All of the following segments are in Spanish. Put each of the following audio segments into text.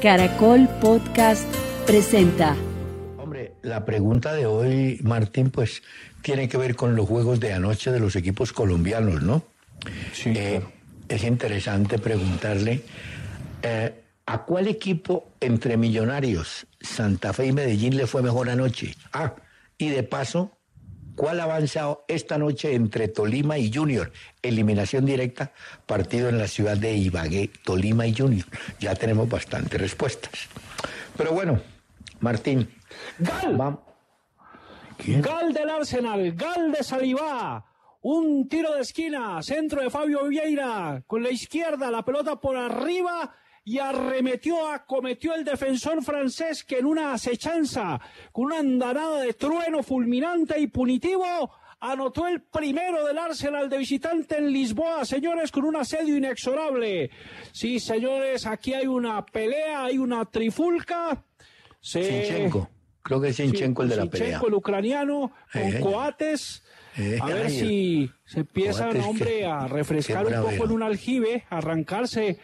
Caracol Podcast presenta. Hombre, la pregunta de hoy, Martín, pues tiene que ver con los juegos de anoche de los equipos colombianos, ¿no? Sí. Eh, es interesante preguntarle eh, a cuál equipo entre Millonarios, Santa Fe y Medellín le fue mejor anoche. Ah, y de paso, ¿cuál ha avanzado esta noche entre Tolima y Junior? Eliminación directa, partido en la ciudad de Ibagué, Tolima y Junior. Ya tenemos bastantes respuestas. Pero bueno, Martín. ¡Gal! Vamos. Gal del Arsenal, Gal de Salivá. Un tiro de esquina, centro de Fabio Vieira, con la izquierda, la pelota por arriba y arremetió, acometió el defensor francés que en una acechanza, con una andanada de trueno fulminante y punitivo, anotó el primero del Arsenal de visitante en Lisboa, señores, con un asedio inexorable. Sí, señores, aquí hay una pelea, hay una trifulca. Se- Sinchenko. Creo que es Sinchenko el de la pelea. Sinchenko, el ucraniano, con Eh. Coates. Eh, a ver si se empiezan, hombre, a refrescar un poco en un aljibe, a arrancarse,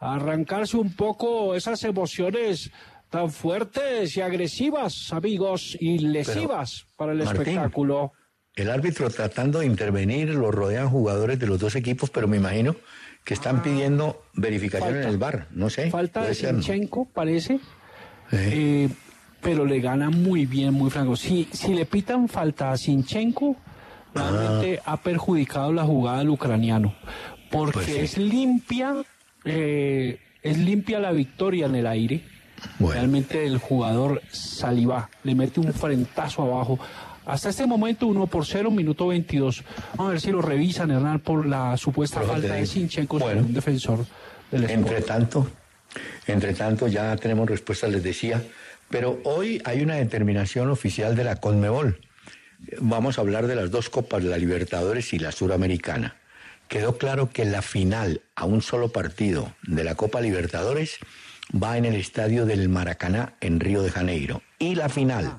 arrancarse un poco esas emociones tan fuertes y agresivas, amigos, y lesivas para el Martín, espectáculo. El árbitro tratando de intervenir, lo rodean jugadores de los dos equipos, pero me imagino que están pidiendo verificación Ah. Falta. en el bar. No sé. Falta de. Sinchenko, parece. Eh, Eh, pero le gana muy bien, muy franco. Si, si le pitan falta a Sinchenko, realmente Ah. ha perjudicado la jugada del ucraniano. Porque Pues sí. es limpia, eh, es limpia la victoria en el aire. Bueno. Realmente el jugador Saliba le mete un frentazo abajo. Hasta este momento 1 por 0, minuto 22. Vamos a ver si lo revisan, Hernán, por la supuesta falta de Sinchenko Bueno. un defensor del Sport. Entre tanto, entre tanto ya tenemos respuestas, les decía. Pero hoy hay una determinación oficial de la Conmebol. Vamos a hablar de las dos copas, la Libertadores y la Suramericana. Quedó claro que la final a un solo partido de la Copa Libertadores va en el estadio del Maracaná en Río de Janeiro. Y la final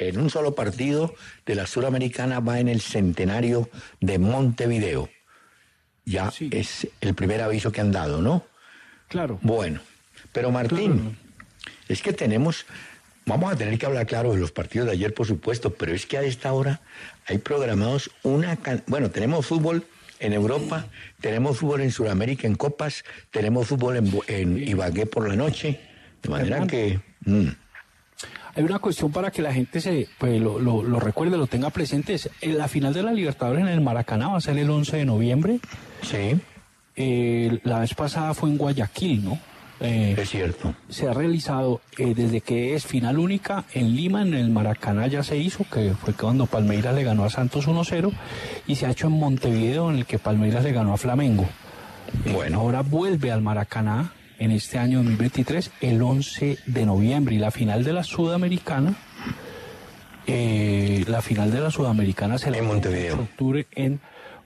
en un solo partido de la Suramericana va en el Centenario de Montevideo. Ya Sí. es el primer aviso que han dado, ¿no? Claro. Bueno, pero Martín, Claro. es que tenemos, vamos a tener que hablar claro de los partidos de ayer, por supuesto, pero es que a esta hora hay programados una, bueno, tenemos fútbol en Europa, tenemos fútbol en Sudamérica en copas, tenemos fútbol en, Ibagué por la noche, de manera que, mm, Hay una cuestión para que la gente se pues, lo, lo- lo recuerde, lo tenga presente. Es, eh, la final de la Libertadores en el Maracaná va a ser el 11 de noviembre. sí, Eh, la vez pasada fue en Guayaquil, ¿no? Eh, es cierto. se ha realizado eh, desde que es final única en Lima, en el Maracaná ya se hizo, que fue cuando Palmeiras le ganó a Santos 1-0, y se ha hecho en Montevideo, en el que Palmeiras le ganó a Flamengo. Bueno. ahora vuelve al Maracaná en este año 2023, el 11 de noviembre, y la final de la Sudamericana, eh, la final de la Sudamericana se la En Montevideo. octubre en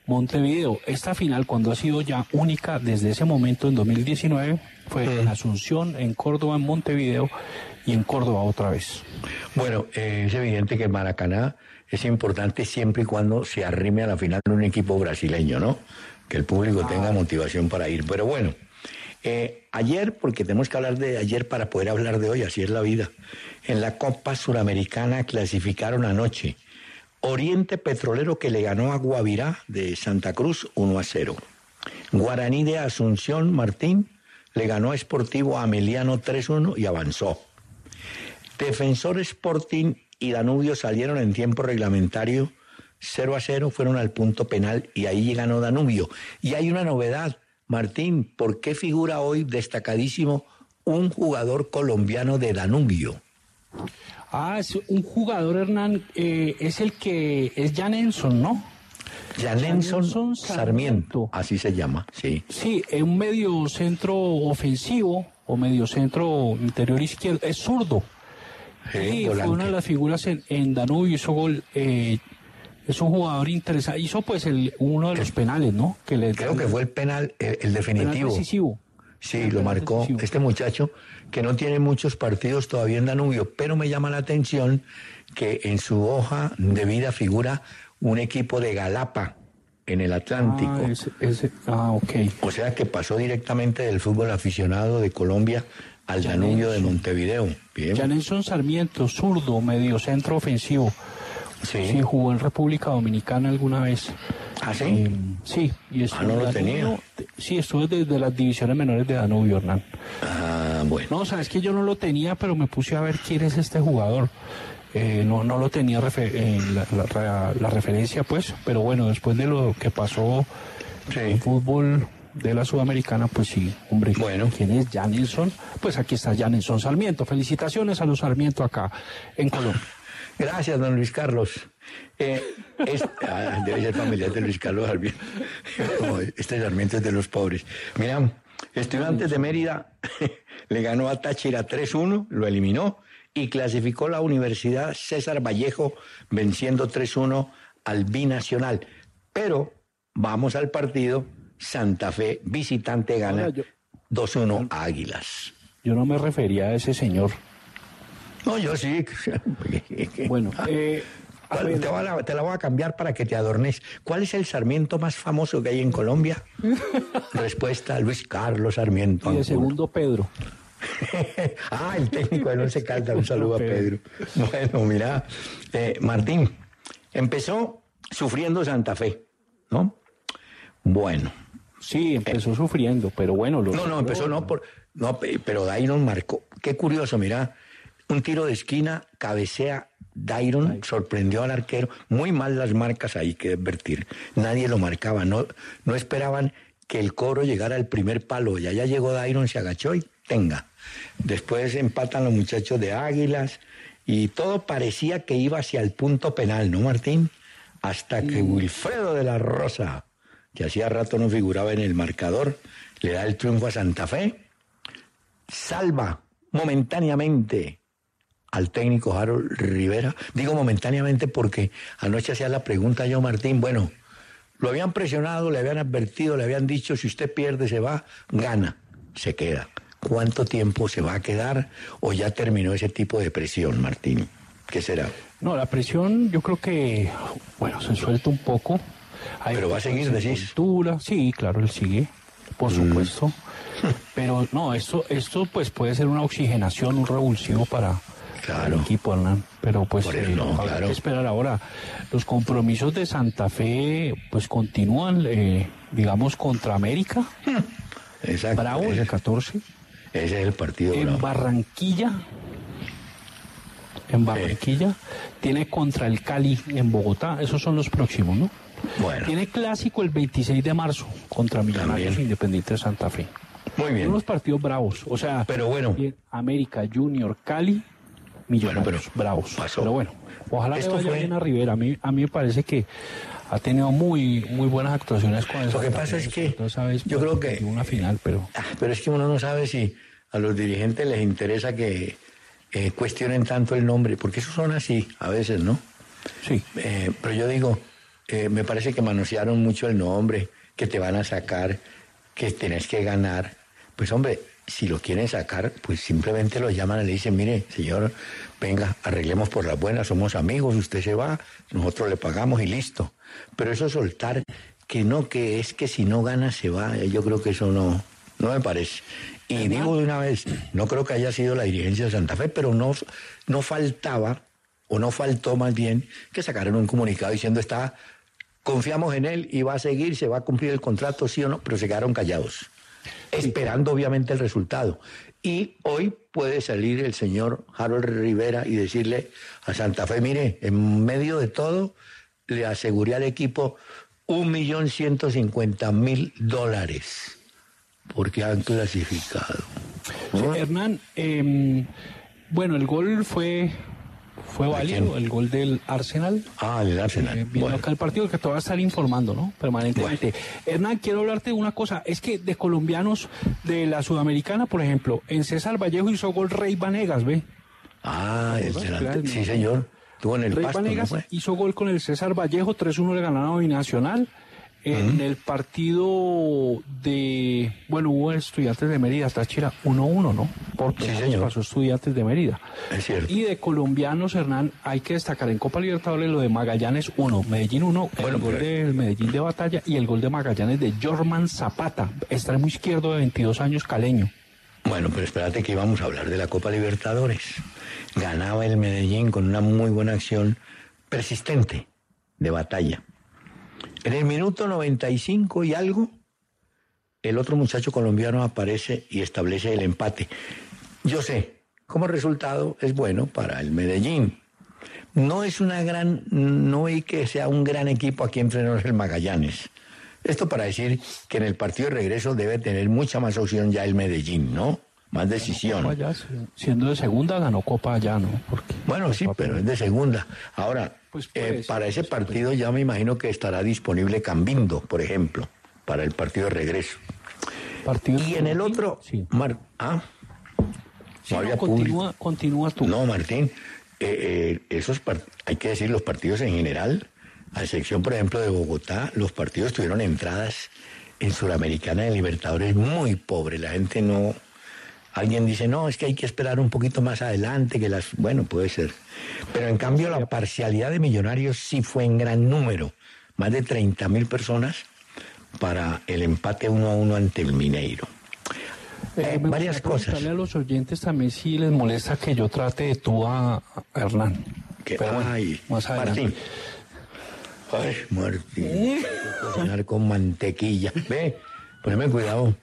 Montevideo. Esta final, cuando ha sido ya única desde ese momento en 2019, fue en Asunción, en Córdoba, en Montevideo y en Córdoba otra vez. Bueno, eh, es evidente que Maracaná es importante siempre y cuando se arrime a la final de un equipo brasileño, ¿no? Que el público tenga motivación para ir. Pero bueno, eh, ayer, porque tenemos que hablar de ayer para poder hablar de hoy, así es la vida. En la Copa Suramericana clasificaron anoche Oriente Petrolero que le ganó a Guavirá de Santa Cruz 1 a 0. Guaraní de Asunción Martín le ganó a Sportivo Ameliano 3-1 y avanzó. Defensor Sporting y Danubio salieron en tiempo reglamentario 0 a 0, fueron al punto penal y ahí ganó Danubio. Y hay una novedad, Martín, ¿por qué figura hoy destacadísimo un jugador colombiano de Danubio? Ah, es un jugador, Hernán, eh, es el que es Janenson, ¿no? Janenson Sarmiento, así se llama, sí. Sí, es un medio centro ofensivo o medio centro interior izquierdo, es zurdo. Sí, fue una de las figuras en, Danubio, hizo gol. Eh, es un jugador interesante. Hizo pues el, uno de los penales, ¿no? Que le, creo que fue el penal, el, definitivo. decisivo. Sí, lo marcó este muchacho que no tiene muchos partidos todavía en Danubio, pero me llama la atención que en su hoja de vida figura un equipo de Galapa en el Atlántico. Ah, ah ok. O sea que pasó directamente del fútbol aficionado de Colombia al Danubio de Montevideo. Bien. Sarmiento, zurdo, medio centro ofensivo. Sí. jugó en República Dominicana alguna vez. ¿Ah, sí? Eh, sí. Y ah, no lo tenía. Sí, estuve desde las divisiones menores de Danubio, Hernán. Ah, bueno. No, sabes que yo no lo tenía, pero me puse a ver quién es este jugador. Eh, no, no lo tenía en la, referencia, pues, pero bueno, después de lo que pasó en el fútbol de la Sudamericana, pues sí, hombre. Bueno. ¿Quién es Janelson? Pues aquí está Janelson Sarmiento. Felicitaciones a los Sarmiento acá en Colombia. Gracias, don Luis Carlos. Eh, ah, debe ser familiar de Luis Carlos Sarmiento. este Sarmiento es de los pobres. Mira, Estudiantes de Mérida le ganó a Táchira 3-1, lo eliminó y clasificó la Universidad César Vallejo venciendo 3-1 al Binacional. Pero vamos al partido Santa Fe, visitante gana 2-1 a Águilas. Yo no me refería a ese señor. No, yo sí. bueno, eh, te, la, voy a cambiar para que te adornes. ¿Cuál es el Sarmiento más famoso que hay en Colombia? Respuesta, Luis Carlos Sarmiento. Y el segundo, Pedro. ah, el técnico de se Caldas. Un saludo a Pedro. Bueno, mira, eh, Martín, empezó sufriendo Santa Fe, ¿no? Bueno, Sí, empezó sufriendo, pero bueno. no, no, empezó no, por, no, pero Dairon marcó. Qué curioso, mira, un tiro de esquina, cabecea Dairon, sorprendió al arquero. Muy mal las marcas ahí, que advertir. Nadie lo marcaba, no, no esperaban que el coro llegara al primer palo. Ya ya llegó Dairon, se agachó y tenga. Después empatan los muchachos de Águilas y todo parecía que iba hacia el punto penal, ¿no, Martín? Hasta que Wilfredo de la Rosa que hacía rato no figuraba en el marcador, le da el triunfo a Santa Fe, salva momentáneamente al técnico Harold Rivera. Digo momentáneamente porque anoche hacía la pregunta yo, Martín, bueno, lo habían presionado, le habían advertido, le habían dicho, si usted pierde se va, gana, se queda. ¿Cuánto tiempo se va a quedar o ya terminó ese tipo de presión, Martín? ¿Qué será? No, la presión yo creo que, bueno, se suelta un poco, pero va a seguir, decís. Sí, claro, él sigue, por mm. supuesto. Pero no, esto, esto pues puede ser una oxigenación, un revulsivo para el equipo, Hernán. Pero pues eh, que esperar ahora. Los compromisos de Santa Fe pues continúan, eh, digamos, contra América. Exacto. Bravo, el 14. Ese es el partido. En Barranquilla. En Barranquilla. Tiene contra el Cali en Bogotá. Esos son los próximos, ¿no? Tiene clásico el 26 de marzo contra Millonarios Independiente de Santa Fe. Muy bien. unos partidos bravos. O sea, pero bueno. América Junior, Cali, Millonarios, bravos. Pero bueno, ojalá Esto vaya bien a Rivera. A mí, a mí me parece que ha tenido muy muy buenas actuaciones con eso. Lo que pasa es que sabes, yo creo que una final, pero ah, pero es que uno no sabe si a los dirigentes les interesa que eh, cuestionen tanto el nombre, porque eso son así a veces, ¿no? Sí. Eh, pero yo digo, eh, me parece que manosearon mucho el nombre, que te van a sacar, que tenés que ganar. Pues hombre, si lo quieren sacar, pues simplemente lo llaman y le dicen, mire, señor, venga, arreglemos por las buenas, somos amigos, usted se va, nosotros le pagamos y listo. Pero eso soltar que no, que es que si no gana se va, yo creo que eso no, no me parece. Y digo de una vez, no creo que haya sido la dirigencia de Santa Fe, pero no, no faltaba, o no faltó más bien, que sacaran un comunicado diciendo está confiamos en él y va a seguir, se va a cumplir el contrato, sí o no, pero se quedaron callados. esperando obviamente el resultado. Y hoy puede salir el señor Harold Rivera y decirle a Santa Fe, mire, en medio de todo, le aseguré al equipo un millón ciento cincuenta mil dólares porque han clasificado. Hernán, em, bueno, el gol fue fue válido el gol del Arsenal. Ah, del Arsenal. Eh, bueno. acá el partido que te va a estar informando, ¿no? Permanentemente. Hernán, quiero hablarte de una cosa. Es que de colombianos de la Sudamericana, por ejemplo, en César Vallejo hizo gol Rey Vanegas, ¿ve? Ah, el sí, señor. Tuvo en el Rey pasto, Vanegas hizo gol con el César Vallejo, 3-1 le ganaron a Binacional en el partido de, bueno, hubo estudiantes de Mérida, Táchira 1-1, ¿no? Porque sí, señor. pasó estudiantes de Mérida. Es cierto. Y de colombianos, Hernán, hay que destacar en Copa Libertadores lo de Magallanes 1, Medellín 1, el gol del Medellín de batalla y el gol de Magallanes de Jorman Zapata, extremo izquierdo de 22 años caleño. Bueno, pero espérate que íbamos a hablar de la Copa Libertadores. Ganaba el Medellín con una muy buena acción persistente de batalla. En el minuto 95 y algo, el otro muchacho colombiano aparece y establece el empate. Yo sé, como resultado es bueno para el Medellín. No es una gran, no hay que sea un gran equipo aquí enfrentamos el Magallanes. Esto para decir que en el partido de regreso debe tener mucha más opción ya el Medellín, ¿no? Más decisión. siendo de segunda, ganó Copa allá, ¿no? bueno, sí, pero es de segunda. Ahora, pues eh, para ese partido ya me imagino que estará disponible Cambindo, por ejemplo, para el partido de regreso. y en el otro, sí. ¿ah? continúa, continúa tú. No, Martín, eh, eh, esos hay que decir los partidos en general, a excepción, por ejemplo, de Bogotá, los partidos tuvieron entradas en Suramericana de Libertadores muy pobres. La gente no, Alguien dice, no, es que hay que esperar un poquito más adelante, que las... Bueno, puede ser. Pero en cambio la parcialidad de millonarios sí fue en gran número. Más de 30 mil personas para el empate uno a uno ante el Mineiro. Eh, varias cosas. a los oyentes también si les molesta que yo trate de tú a, Hernán. Que, ay, Martín. Ay, Martín. cocinar con mantequilla. Ve, poneme cuidado.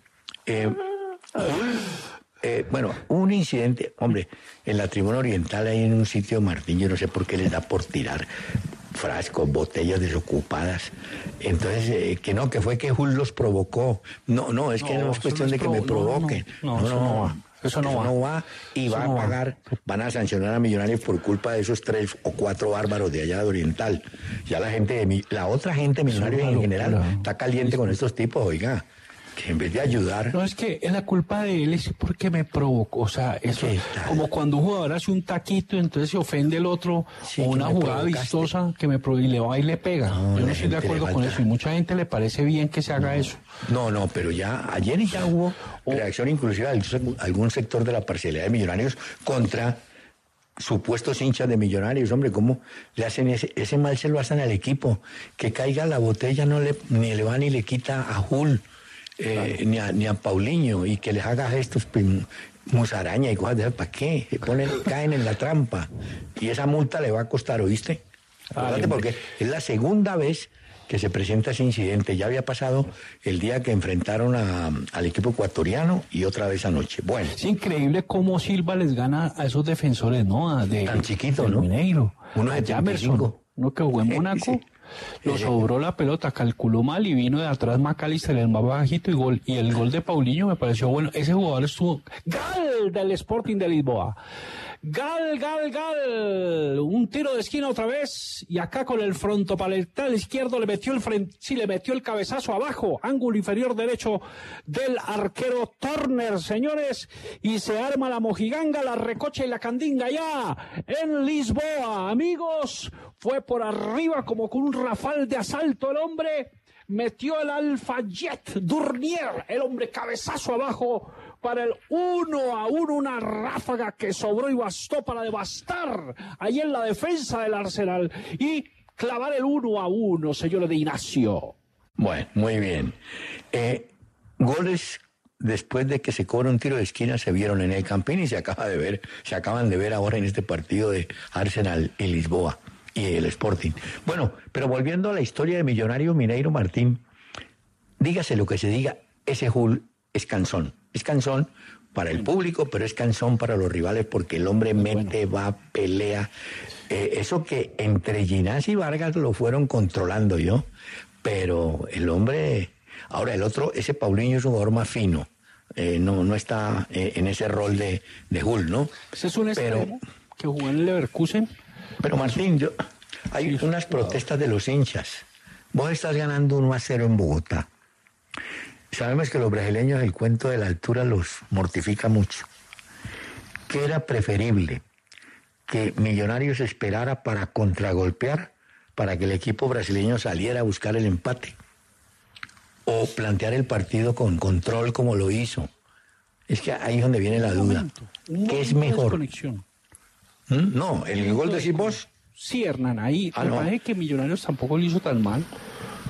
Eh, eh, bueno, un incidente, hombre, en la tribuna oriental hay en un sitio, Martín, yo no sé por qué les da por tirar frascos, botellas desocupadas. Entonces, eh, que no, que fue que Jul los provocó. No, no, es que no, es cuestión de que me provoquen. No, no, no, va. Eso no, va. y va a pagar, van a sancionar a Millonarios por culpa de esos tres o cuatro bárbaros de allá de Oriental. Ya la gente, de, la otra gente Millonarios en general está caliente con estos tipos, oiga que en vez de ayudar. No, es que es la culpa de él, es porque me provocó. O sea, eso como cuando un jugador hace un taquito, entonces se ofende el otro, o una jugada vistosa que me y le va y le pega. Yo no estoy de acuerdo con eso, y mucha gente le parece bien que se haga eso. No, no, pero ya ayer ya hubo reacción inclusiva de algún sector de la parcialidad de millonarios contra supuestos hinchas de millonarios, hombre, ¿cómo le hacen ese, ese mal se lo hacen al equipo? Que caiga la botella no le, ni le va ni le quita a Jul eh, ni, a, ni a Paulinho y que les haga estos musaraña y cosas de ¿para qué? Se ponen, caen en la trampa y esa multa le va a costar, ¿oíste? porque es la segunda vez que se presenta ese incidente. Ya había pasado el día que enfrentaron al equipo ecuatoriano y otra vez anoche. Bueno. Es increíble cómo Silva les gana a esos defensores, ¿no? de, Tan chiquito, ¿no? Mineiro. Uno de Jamerson, uno que jugó en Mónaco. Lo sobró la pelota, calculó mal y vino de atrás Macalister el más bajito y gol. Y el gol de Paulinho me pareció bueno. Ese jugador estuvo gal del Sporting de Lisboa. Gal, gal, gal. Un tiro de esquina otra vez. Y acá con el frontopaletal izquierdo le metió el frente, sí, le metió el cabezazo abajo. Ángulo inferior derecho del arquero Turner, señores. Y se arma la mojiganga, la recocha y la candinga ya en Lisboa. Amigos, fue por arriba como con un rafal de asalto el hombre. Metió el Alfa Jet Durnier, el hombre cabezazo abajo para el uno a uno, una ráfaga que sobró y bastó para devastar ahí en la defensa del Arsenal y clavar el uno a uno, señor de Ignacio. Bueno, muy bien. Eh, goles después de que se cobra un tiro de esquina se vieron en el Campín y se acaba de ver, se acaban de ver ahora en este partido de Arsenal y Lisboa y el Sporting. Bueno, pero volviendo a la historia de Millonario Mineiro Martín, dígase lo que se diga, ese Hull es cansón. Es cansón para el público, pero es cansón para los rivales porque el hombre mete, va, pelea. Eh, eso que entre Ginás y Vargas lo fueron controlando yo, pero el hombre. Ahora, el otro, ese Paulinho es un jugador más fino. Eh, no, no está eh, en ese rol de, de Hull, ¿no? Ese es un extremo que jugó en Leverkusen. Pero Martín, yo, hay unas protestas de los hinchas. Vos estás ganando 1 a 0 en Bogotá. Sabemos que los brasileños el cuento de la altura los mortifica mucho. ¿Qué era preferible? Que Millonarios esperara para contragolpear, para que el equipo brasileño saliera a buscar el empate. O plantear el partido con control como lo hizo. Es que ahí es donde viene la duda. ¿Qué es mejor? ¿Mm? No, el gol de vos. Sí, Hernán, ahí ah, parece que Millonarios tampoco lo hizo tan mal.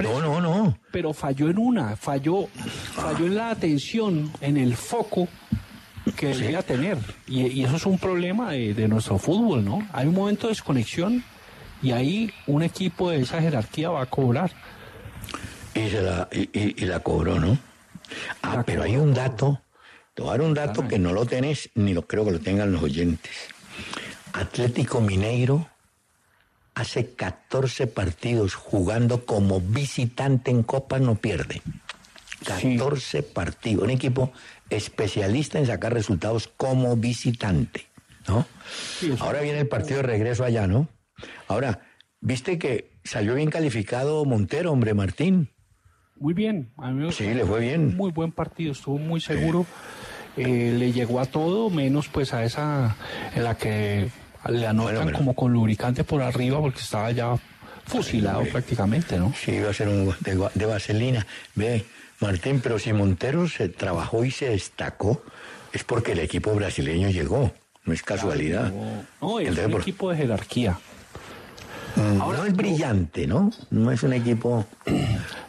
no, no, no. Pero falló en una, falló, falló en la atención, en el foco que debía tener. Y, eso es un problema de, nuestro fútbol, ¿no? Hay un momento de desconexión y ahí un equipo de esa jerarquía va a cobrar. Y, se la, y, la cobró, ¿no? Ah, pero hay un dato, te voy a dar un dato que no lo tenés, ni lo creo que lo tengan los oyentes. Atlético Mineiro hace 14 partidos jugando como visitante en Copa, no pierde. 14 partidos. Un equipo especialista en sacar resultados como visitante. ¿no? Ahora viene el partido de regreso allá, ¿no? Ahora, viste que salió bien calificado Montero, hombre, Martín. Muy bien, Sí, le fue bien. Muy buen partido, estuvo muy seguro. Eh, le llegó a todo, menos pues a esa en la que le anotan como con lubricante por arriba porque estaba ya fusilado prácticamente, ¿no? Sí, iba a ser un de, de vaselina. Ve, Martín, pero si Montero se trabajó y se destacó, es porque el equipo brasileño llegó, no es casualidad. no, es un equipo de jerarquía. Mm, Ahora, no es brillante, ¿no? No es un equipo.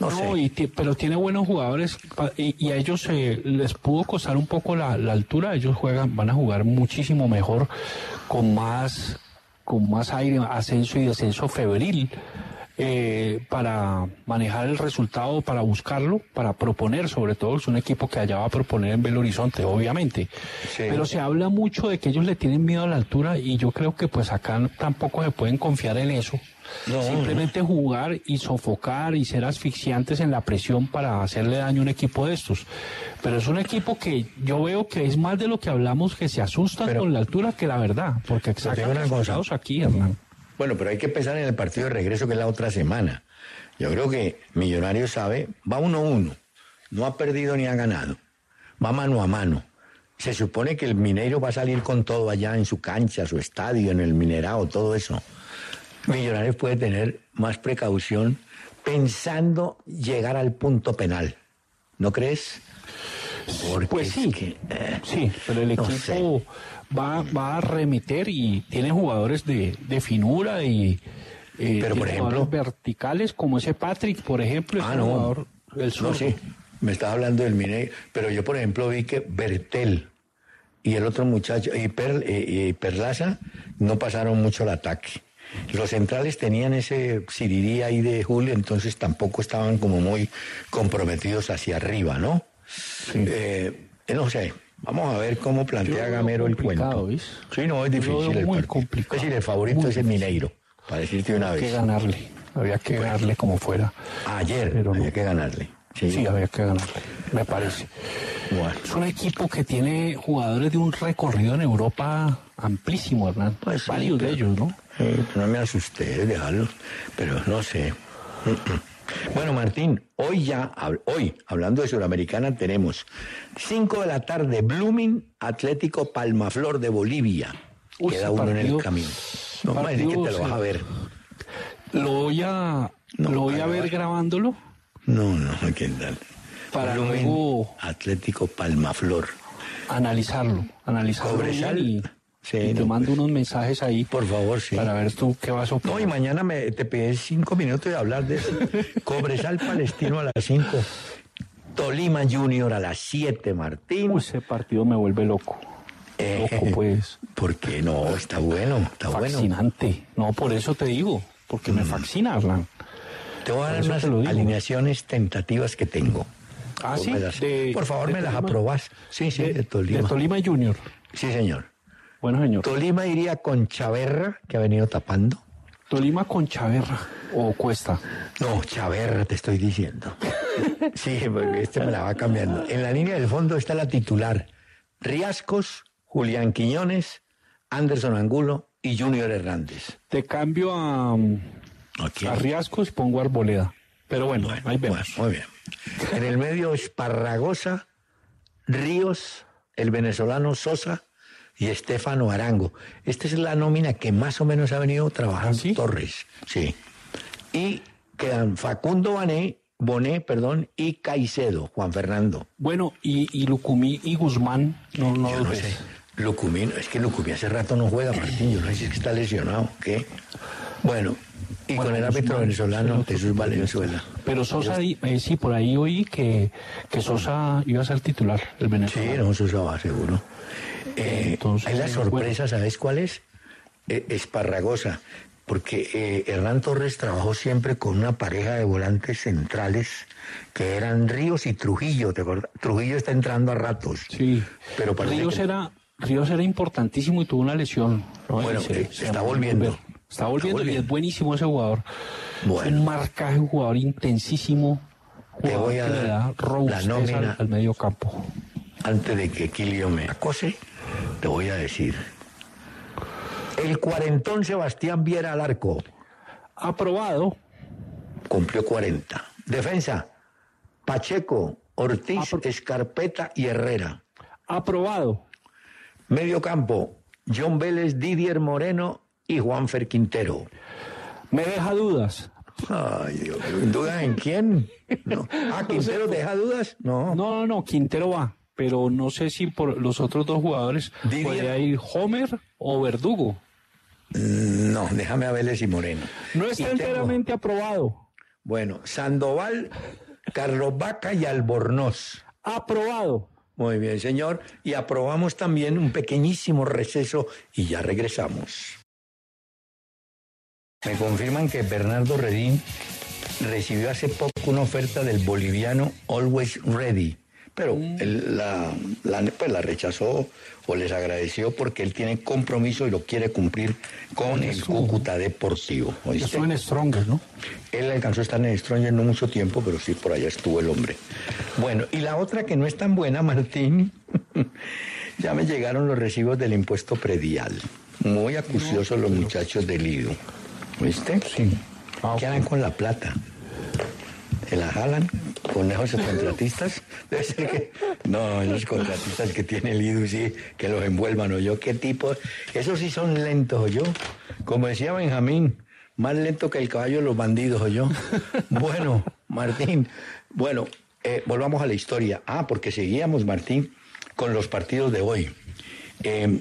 No, sé. pero tiene buenos jugadores y, a ellos les pudo costar un poco la, la, altura. Ellos juegan, van a jugar muchísimo mejor con más, con más aire, ascenso y descenso febril. Eh, para manejar el resultado, para buscarlo, para proponer, sobre todo es un equipo que allá va a proponer en Belo Horizonte, obviamente. Pero se habla mucho de que ellos le tienen miedo a la altura y yo creo que pues acá tampoco se pueden confiar en eso. Simplemente jugar y sofocar y ser asfixiantes en la presión para hacerle daño a un equipo de estos. Pero es un equipo que yo veo que es más de lo que hablamos, que se asustan con la altura que la verdad, porque exactamente aquí, Hernán. Bueno, pero hay que pensar en el partido de regreso que es la otra semana. Yo creo que Millonarios sabe, va uno a uno, no ha perdido ni ha ganado, va mano a mano. Se supone que el Mineiro va a salir con todo allá en su cancha, su estadio, en el Minerado, todo eso. Millonarios puede tener más precaución pensando llegar al punto penal. ¿No crees? pues sí, eh, sí, pero el equipo va, va a remeter y tiene jugadores de, de finura y eh, pero por ejemplo verticales como ese Patrick, por ejemplo, ah, no. jugador no, sí, me estaba hablando del Mineiro, pero yo por ejemplo vi que Bertel y el otro muchacho y, y Perlaza no pasaron mucho el ataque. Los centrales tenían ese sirirí ahí de Julio, entonces tampoco estaban como muy comprometidos hacia arriba, ¿no? Eh, no sé, vamos a ver cómo plantea Gamero el cuento. Sí, no, es difícil. El muy complicado. Es decir, el favorito es el Mineiro, para decirte una vez. Había que ganarle, había que ganarle como fuera. Ayer pero había que ganarle. Sí. había que ganarle, me parece. Es un equipo que tiene jugadores de un recorrido en Europa amplísimo, Hernán. Pues Varios de ellos, ¿no? no me asusté, déjalo. Pero no sé. Bueno, Martín, hoy ya, hoy, hablando de Sudamericana, tenemos 5 de la tarde, Blooming, Atlético Palmaflor de Bolivia. Queda uno en el camino. No me que te lo vas a ver. Lo voy a, lo voy a ver grabándolo. No, no, ¿qué tal? Para luego... Atlético Palmaflor. Analizarlo, analizarlo. Cobresal. Sí, te mando unos mensajes ahí. Por favor, sí. Para ver tú qué vas a opinar. No, y mañana me, te pedí cinco minutos de hablar de eso. Cobresal Palestino a las cinco. Tolima Junior a las siete, Martín. ese partido me vuelve loco. Eh, loco, pues. ¿Por qué no? Está bueno, está Fascinante. No, por eso te digo. Porque me mm. fascina, Arlan. Te voy a dar unas alineaciones tentativas que tengo. Ah, sí, las- de- por favor, de me las aprobás. Sí, sí, de, Tolima. De Tolima Junior. Sí, señor. Bueno, señor. Tolima iría con Chaverra, que ha venido tapando. Tolima con Chaverra o Cuesta. No, Chaverra te estoy diciendo. Sí, porque este me la va cambiando. En la línea del fondo está la titular. Riascos, Julián Quiñones, Anderson Angulo y Junior Hernández. Te cambio a, a Riascos y pongo Arboleda. Pero bueno, ahí vemos. Bueno, muy bien. En el medio Esparragosa, Ríos, el venezolano Sosa y Estefano Arango. Esta es la nómina que más o menos ha venido trabajando ¿Ah, sí? Torres. Sí. Y quedan Facundo Boné, Boné, perdón, y Caicedo, Juan Fernando. Bueno, y, y Lucumí y Guzmán, no, no Yo no sé. Lucumí, es que Lucumí hace rato no juega, Martín. Yo no sé si es que está lesionado, ¿qué? Bueno, y con el árbitro venezolano Jesús Valenzuela. Pero Sosa, eh, sí, por ahí oí que, que Sosa iba a ser titular, el Sí, venezolano. no, eso se va seguro. Eh, Entonces, hay la sorpresa, ¿sabes cuál es? Eh, Esparragosa, porque eh, Hernán Torres trabajó siempre con una pareja de volantes centrales que eran Ríos y Trujillo, ¿te acuerdas? Trujillo está entrando a ratos. Sí, Pero Ríos que- era, Ríos era importantísimo y tuvo una lesión. ¿no? Bueno, Y eh, se está volviendo. Está volviendo, y es buenísimo ese jugador. Bueno. Un marcaje, un jugador intensísimo. Te Jugador voy a dar da la nómina. al, al medio campo. Antes de que Quilio me acose, te voy a decir. El cuarentón Sebastián Viera al arco. Aprobado. cumplió 40. Defensa, Pacheco, Ortiz, Apro- Escarpeta y Herrera. Aprobado. Medio campo, John Vélez, Didier Moreno y Juanfer Quintero. Me deja dudas. Ay, Dios mío, ¿dudas en quién? No. Ah, Quintero deja dudas? No. No, no, no, Quintero va. Pero no sé si por los otros dos jugadores puede ir Homer o Verdugo. No, déjame a Vélez y Moreno. No Y está tengo- enteramente aprobado. Bueno, Sandoval, Carlos Vaca y Albornoz. Aprobado. Muy bien, señor. Y aprobamos también un pequeñísimo receso y ya regresamos. Me confirman que Bernardo Redín recibió hace poco una oferta del boliviano Always Ready, pero él la, la- pues la rechazó o les agradeció porque él tiene compromiso y lo quiere cumplir con el Cúcuta Deportivo. ¿oíste? Estuvo en Stronger, ¿no? Él alcanzó a estar en Stronger no mucho tiempo, pero sí por allá estuvo el hombre. Bueno, y la otra que no es tan buena, Martín, ya me llegaron los recibos del impuesto predial. Muy acuciosos los muchachos del IDU. ¿Viste? Sí. Ah, ¿Qué harán con la plata? ¿Se la jalan con esos contratistas? Debe ser que... No, esos contratistas que tiene el IDU, sí, que los envuelvan, o yo, ¿qué tipo? Esos sí son lentos, o yo. Como decía Benjamín, más lento que el caballo de los bandidos, o yo. Bueno, Martín, bueno, eh, volvamos a la historia. Ah, porque seguíamos, Martín, con los partidos de hoy. Eh,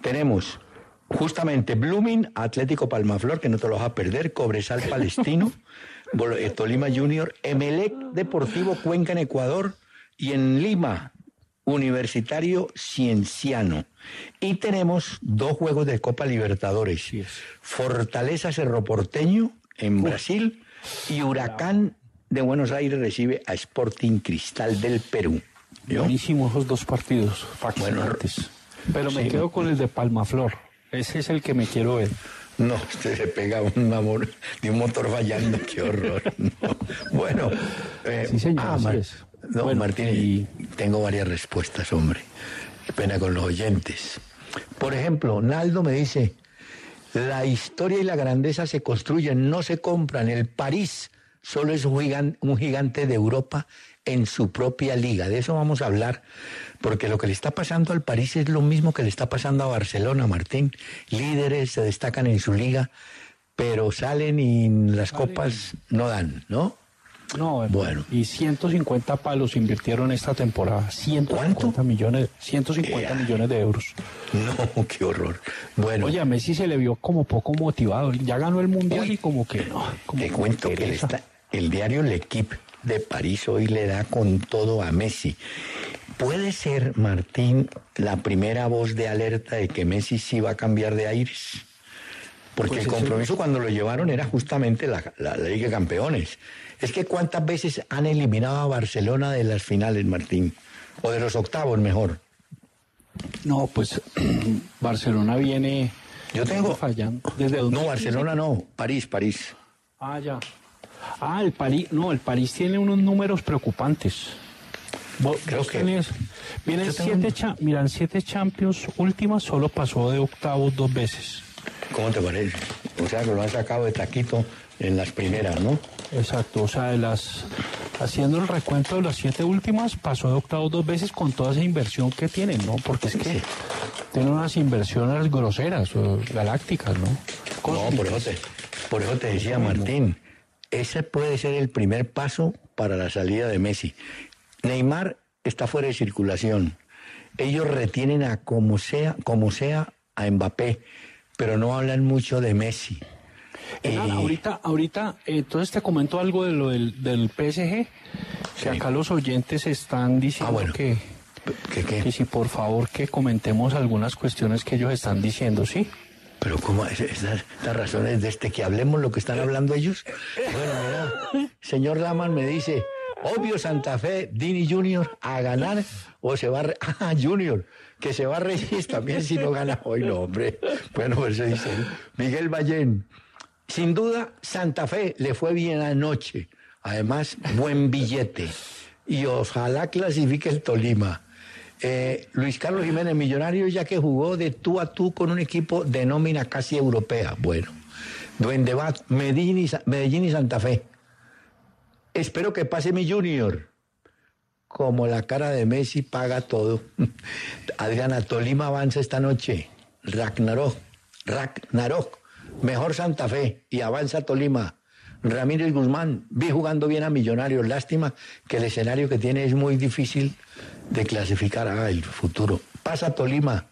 tenemos justamente Blooming, Atlético Palmaflor, que no te lo vas a perder, Cobresal Palestino, Tolima Junior, Emelec Deportivo Cuenca en Ecuador y en Lima, Universitario Cienciano. Y tenemos dos juegos de Copa Libertadores. Fortaleza Cerro Porteño en Brasil y Huracán de Buenos Aires recibe a Sporting Cristal del Perú. ¿Yo? Buenísimo esos dos partidos, fascinantes. Pero me sí. quedo con el de Palmaflor. Ese es el que me quiero ver. No, usted se pega un amor de un motor fallando, qué horror. No. Bueno, eh, Sí, señor, así Mar- es. No, Bueno, Martín, y- tengo varias respuestas, hombre. Qué pena con los oyentes. Por ejemplo, Naldo me dice, la historia y la grandeza se construyen, no se compran. El París solo es un gigante de Europa en su propia liga. De eso vamos a hablar, porque lo que le está pasando al París es lo mismo que le está pasando a Barcelona, Martín. Líderes se destacan en su liga, pero salen y las copas no dan, ¿no? No, Bueno. Y 150 palos invirtieron esta temporada. 150 ¿Cuánto? millones, 150 Ea. millones de euros. No, qué horror. Bueno, Oye, a Messi se le vio como poco motivado. Ya ganó el mundial Uy. y como que no. Como te que cuento que pereza. está, el diario L'Equipe de París hoy le da con todo a Messi. ¿Puede ser, Martín, la primera voz de alerta de que Messi sí va a cambiar de aires? Porque Pues el eso- compromiso cuando lo llevaron era justamente la, la- la Liga de Campeones. Es que cuántas veces han eliminado a Barcelona de las finales, Martín, o de los octavos mejor. No, pues Barcelona viene Yo tengo- fallando desde No, 2015. Barcelona no, París, París. Ah, ya. Ah, el París, no, el París tiene unos números preocupantes. Vos- Creo que- tenés- siete, un- cha- miran, siete Champions últimas, solo pasó de octavos dos veces. ¿Cómo te parece? O sea, que lo han sacado de taquito en las primeras, ¿no? Exacto, o sea, de las haciendo el recuento de las siete últimas, pasó de octavos dos veces con toda esa inversión que tienen, ¿no? Porque es que tienen unas inversiones groseras, o galácticas, ¿no? No, por eso te, por eso te decía Martín, ese puede ser el primer paso para la salida de Messi. Neymar está fuera de circulación. Ellos retienen a como sea, como sea a Mbappé, pero no hablan mucho de Messi. Enan, Y- ahorita, ahorita, eh, entonces te comento algo de lo del, del PSG, que Sí. acá los oyentes están diciendo Ah, bueno. que, ¿Qué, qué? que si por favor que comentemos algunas cuestiones que ellos están diciendo, ¿sí? Pero ¿cómo? es- Estas estas razones de este que hablemos lo que están hablando ellos. Bueno, mira, señor Laman me dice, obvio Santa Fe, Dini Junior a ganar o se va a... Ah, Junior, que se va a reír también si no gana hoy, no, hombre. Bueno, eso dice él. Miguel Ballén. Sin duda, Santa Fe le fue bien anoche. Además, buen billete. Y ojalá clasifique el Tolima. Eh, Luis Carlos Jiménez, millonario, ya que jugó de tú a tú con un equipo de nómina casi europea. Bueno, Duende Bat, Medellín y Santa Fe. Espero que pase mi Junior. Como la cara de Messi paga todo. Adriana, Tolima avanza esta noche. Ragnarok, Ragnarok. Mejor Santa Fe y avanza Tolima. Ramírez Guzmán, vi jugando bien a Millonarios. Lástima que el escenario que tiene es muy difícil de clasificar a el futuro. Pasa Tolima.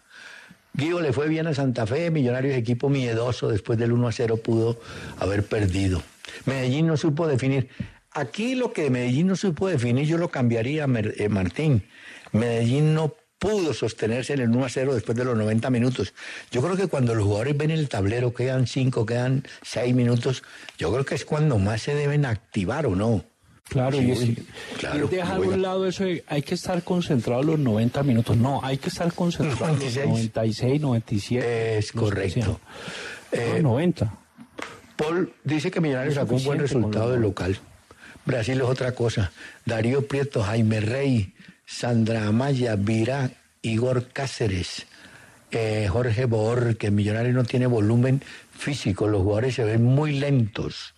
Guido le fue bien a Santa Fe, Millonarios equipo miedoso, después del 1 a 0 pudo haber perdido. Medellín no supo definir. Aquí lo que Medellín no supo definir, yo lo cambiaría, eh, Martín. Medellín no pudo sostenerse en el 1 a 0 después de los 90 minutos. Yo creo que cuando los jugadores ven el tablero, quedan 5, quedan 6 minutos, yo creo que es cuando más se deben activar o no. Claro, Sí, y, es, claro, y dejar a un lado eso de hay que estar concentrado los 90 minutos. No, hay que estar concentrado los 96. 96, 97. Es correcto. sean. Eh, No, 90. Paul dice que Millonarios sacó un buen resultado del local. Brasil es otra cosa. Darío Prieto, Jaime Rey, Sandra Amaya, Virá, Igor Cáceres, eh, Jorge Bor, que Millonarios no tiene volumen físico, los jugadores se ven muy lentos.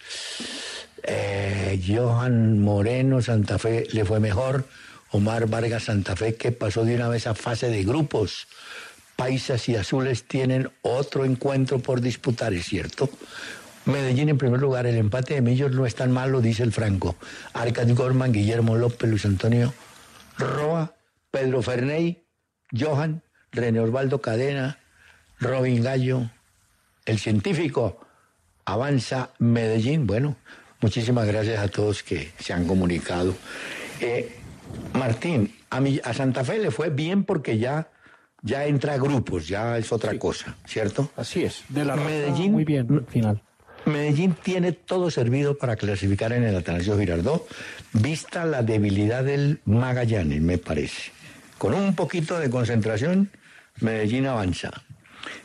Eh, Johan Moreno, Santa Fe le fue mejor. Omar Vargas, Santa Fe, que pasó de una vez a fase de grupos. Paisas y Azules tienen otro encuentro por disputar, es cierto. Medellín en primer lugar, el empate de Millos no es tan malo, dice el Franco. Arcad Gorman, Guillermo López, Luis Antonio Roa, Pedro Ferney, Johan, René Osvaldo Cadena, Robin Gallo, el científico, avanza Medellín. Bueno, muchísimas gracias a todos que se han comunicado. Eh, Martín, a, mi- a Santa Fe le fue bien porque ya, ya entra a grupos, ya es otra cosa, ¿cierto? Así es. De la Medellín-. Muy bien, al final. Medellín tiene todo servido para clasificar en el Atanasio Girardot, vista la debilidad del Magallanes, me parece. Con un poquito de concentración, Medellín avanza.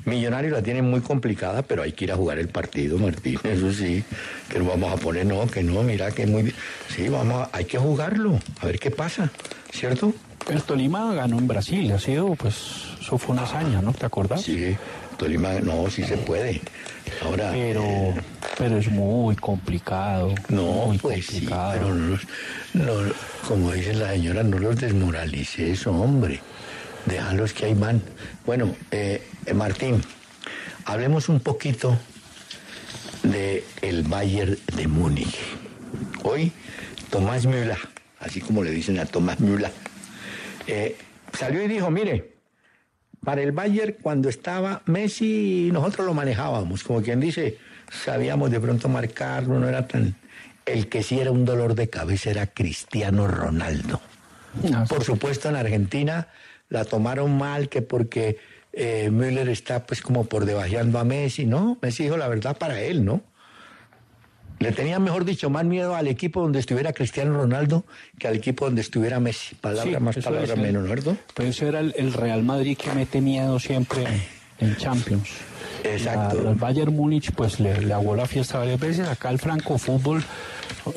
Millonarios la tienen muy complicada, pero hay que ir a jugar el partido, Martín. Eso sí, que no vamos a poner, no, que no, mira que muy. Sí, vamos, a- hay que jugarlo, a ver qué pasa, ¿cierto? El Tolima ganó en Brasil, ha sido, pues, eso fue una hazaña, ¿no? ¿Te acordás? Sí, Tolima, no, sí se puede. Ahora. Pero, pero es muy complicado. No, muy pues sí, complicado. pero no, los- no, como dice la señora, no los desmoralices, hombre. Déjalos que ahí van. Bueno, eh, eh, Martín, hablemos un poquito de el Bayern de Múnich. Hoy, Tomás Müller, así como le dicen a Tomás Müller, eh, salió y dijo, mire, para el Bayern cuando estaba Messi nosotros lo manejábamos, como quien dice, sabíamos de pronto marcarlo, no era tan... El que sí era un dolor de cabeza era Cristiano Ronaldo. Ah, Por supuesto en Argentina la tomaron mal que porque eh, Müller está pues como por debajeando a Messi, ¿no? Messi dijo la verdad para él, ¿no? Le tenía, mejor dicho, más miedo al equipo donde estuviera Cristiano Ronaldo que al equipo donde estuviera Messi. Palabra más, palabra menos, ¿verdad? Pero ese era el, Real Madrid que mete miedo siempre en Champions. Exacto. el Bayern Múnich pues le, le aguó la fiesta varias veces. Acá el Franco Fútbol,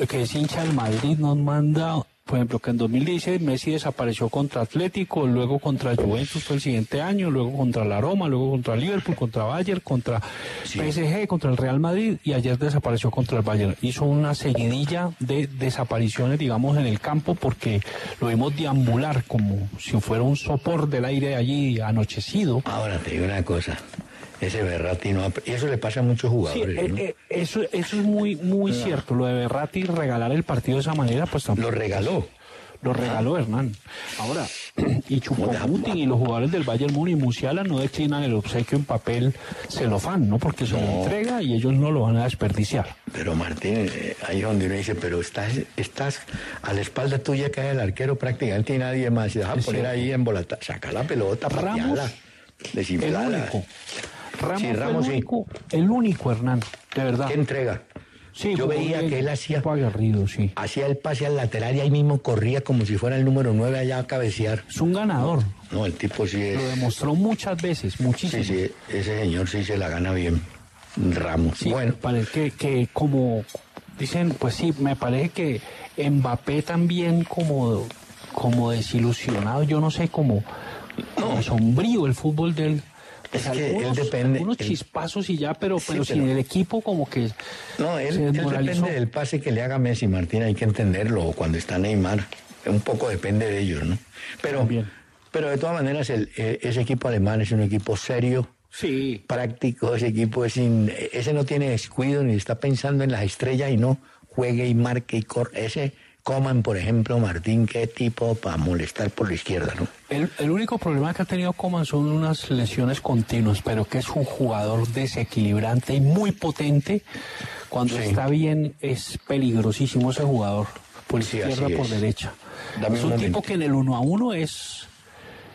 que es hincha del Madrid, nos manda por ejemplo, que en 2016 Messi desapareció contra Atlético, luego contra Juventus fue el siguiente año, luego contra la Roma, luego contra Liverpool, contra Bayern, contra PSG, contra el Real Madrid y ayer desapareció contra el Bayern. Hizo una seguidilla de desapariciones, digamos, en el campo porque lo vimos deambular como si fuera un sopor del aire allí anochecido. Ahora te digo una cosa, ese Berratti no... Y eso le pasa a muchos jugadores. Sí, eh, eh, eso, eso es muy, muy cierto. Lo de Berratti, regalar el partido de esa manera, pues tampoco... Lo regaló. Lo regaló Hernán. Ahora, y Chupomutin y los jugadores del Bayern Múnich y Musiala no declinan el obsequio en papel celofán, ¿no? Porque se lo entrega y ellos no lo van a desperdiciar. Pero Martín, eh, ahí es donde uno dice, pero estás, estás a la espalda tuya cae el arquero prácticamente y nadie más. Se deja poner ahí en bolata. Saca la pelota, Ramos, desinflada. Ramos, el, único, el único, Hernán, de verdad. ¿Qué entrega? Sí, Yo veía que él hacía, sí. hacía el pase al lateral y ahí mismo corría como si fuera el número 9 allá a cabecear. Es un ganador. No, el tipo sí es... Lo demostró muchas veces, muchísimo. Sí, sí, ese señor sí se la gana bien. Ramos. Sí, bueno. Parece que, que como dicen, pues sí, me parece que Mbappé también como, como desilusionado, yo no sé, como, como sombrío el fútbol del es que él depende. Algunos chispazos y ya, pero, pero, sin el equipo como que. No, él, depende del pase que le haga Messi, Martín, hay que entenderlo. O cuando está Neymar, un poco depende de ellos, ¿no? Pero, pero de todas maneras, el, e, ese equipo alemán es un equipo serio. Sí. Práctico, ese equipo es sin, ese no tiene descuido ni está pensando en las estrellas y no juegue y marque y corre. Ese Coman, por ejemplo, Martín, qué tipo para molestar por la izquierda, ¿no? El, único problema que ha tenido Coman son unas lesiones continuas, pero que es un jugador desequilibrante y muy potente. Cuando está bien, es peligrosísimo ese jugador, por izquierda, por derecha. es un, tipo que en el uno a uno es.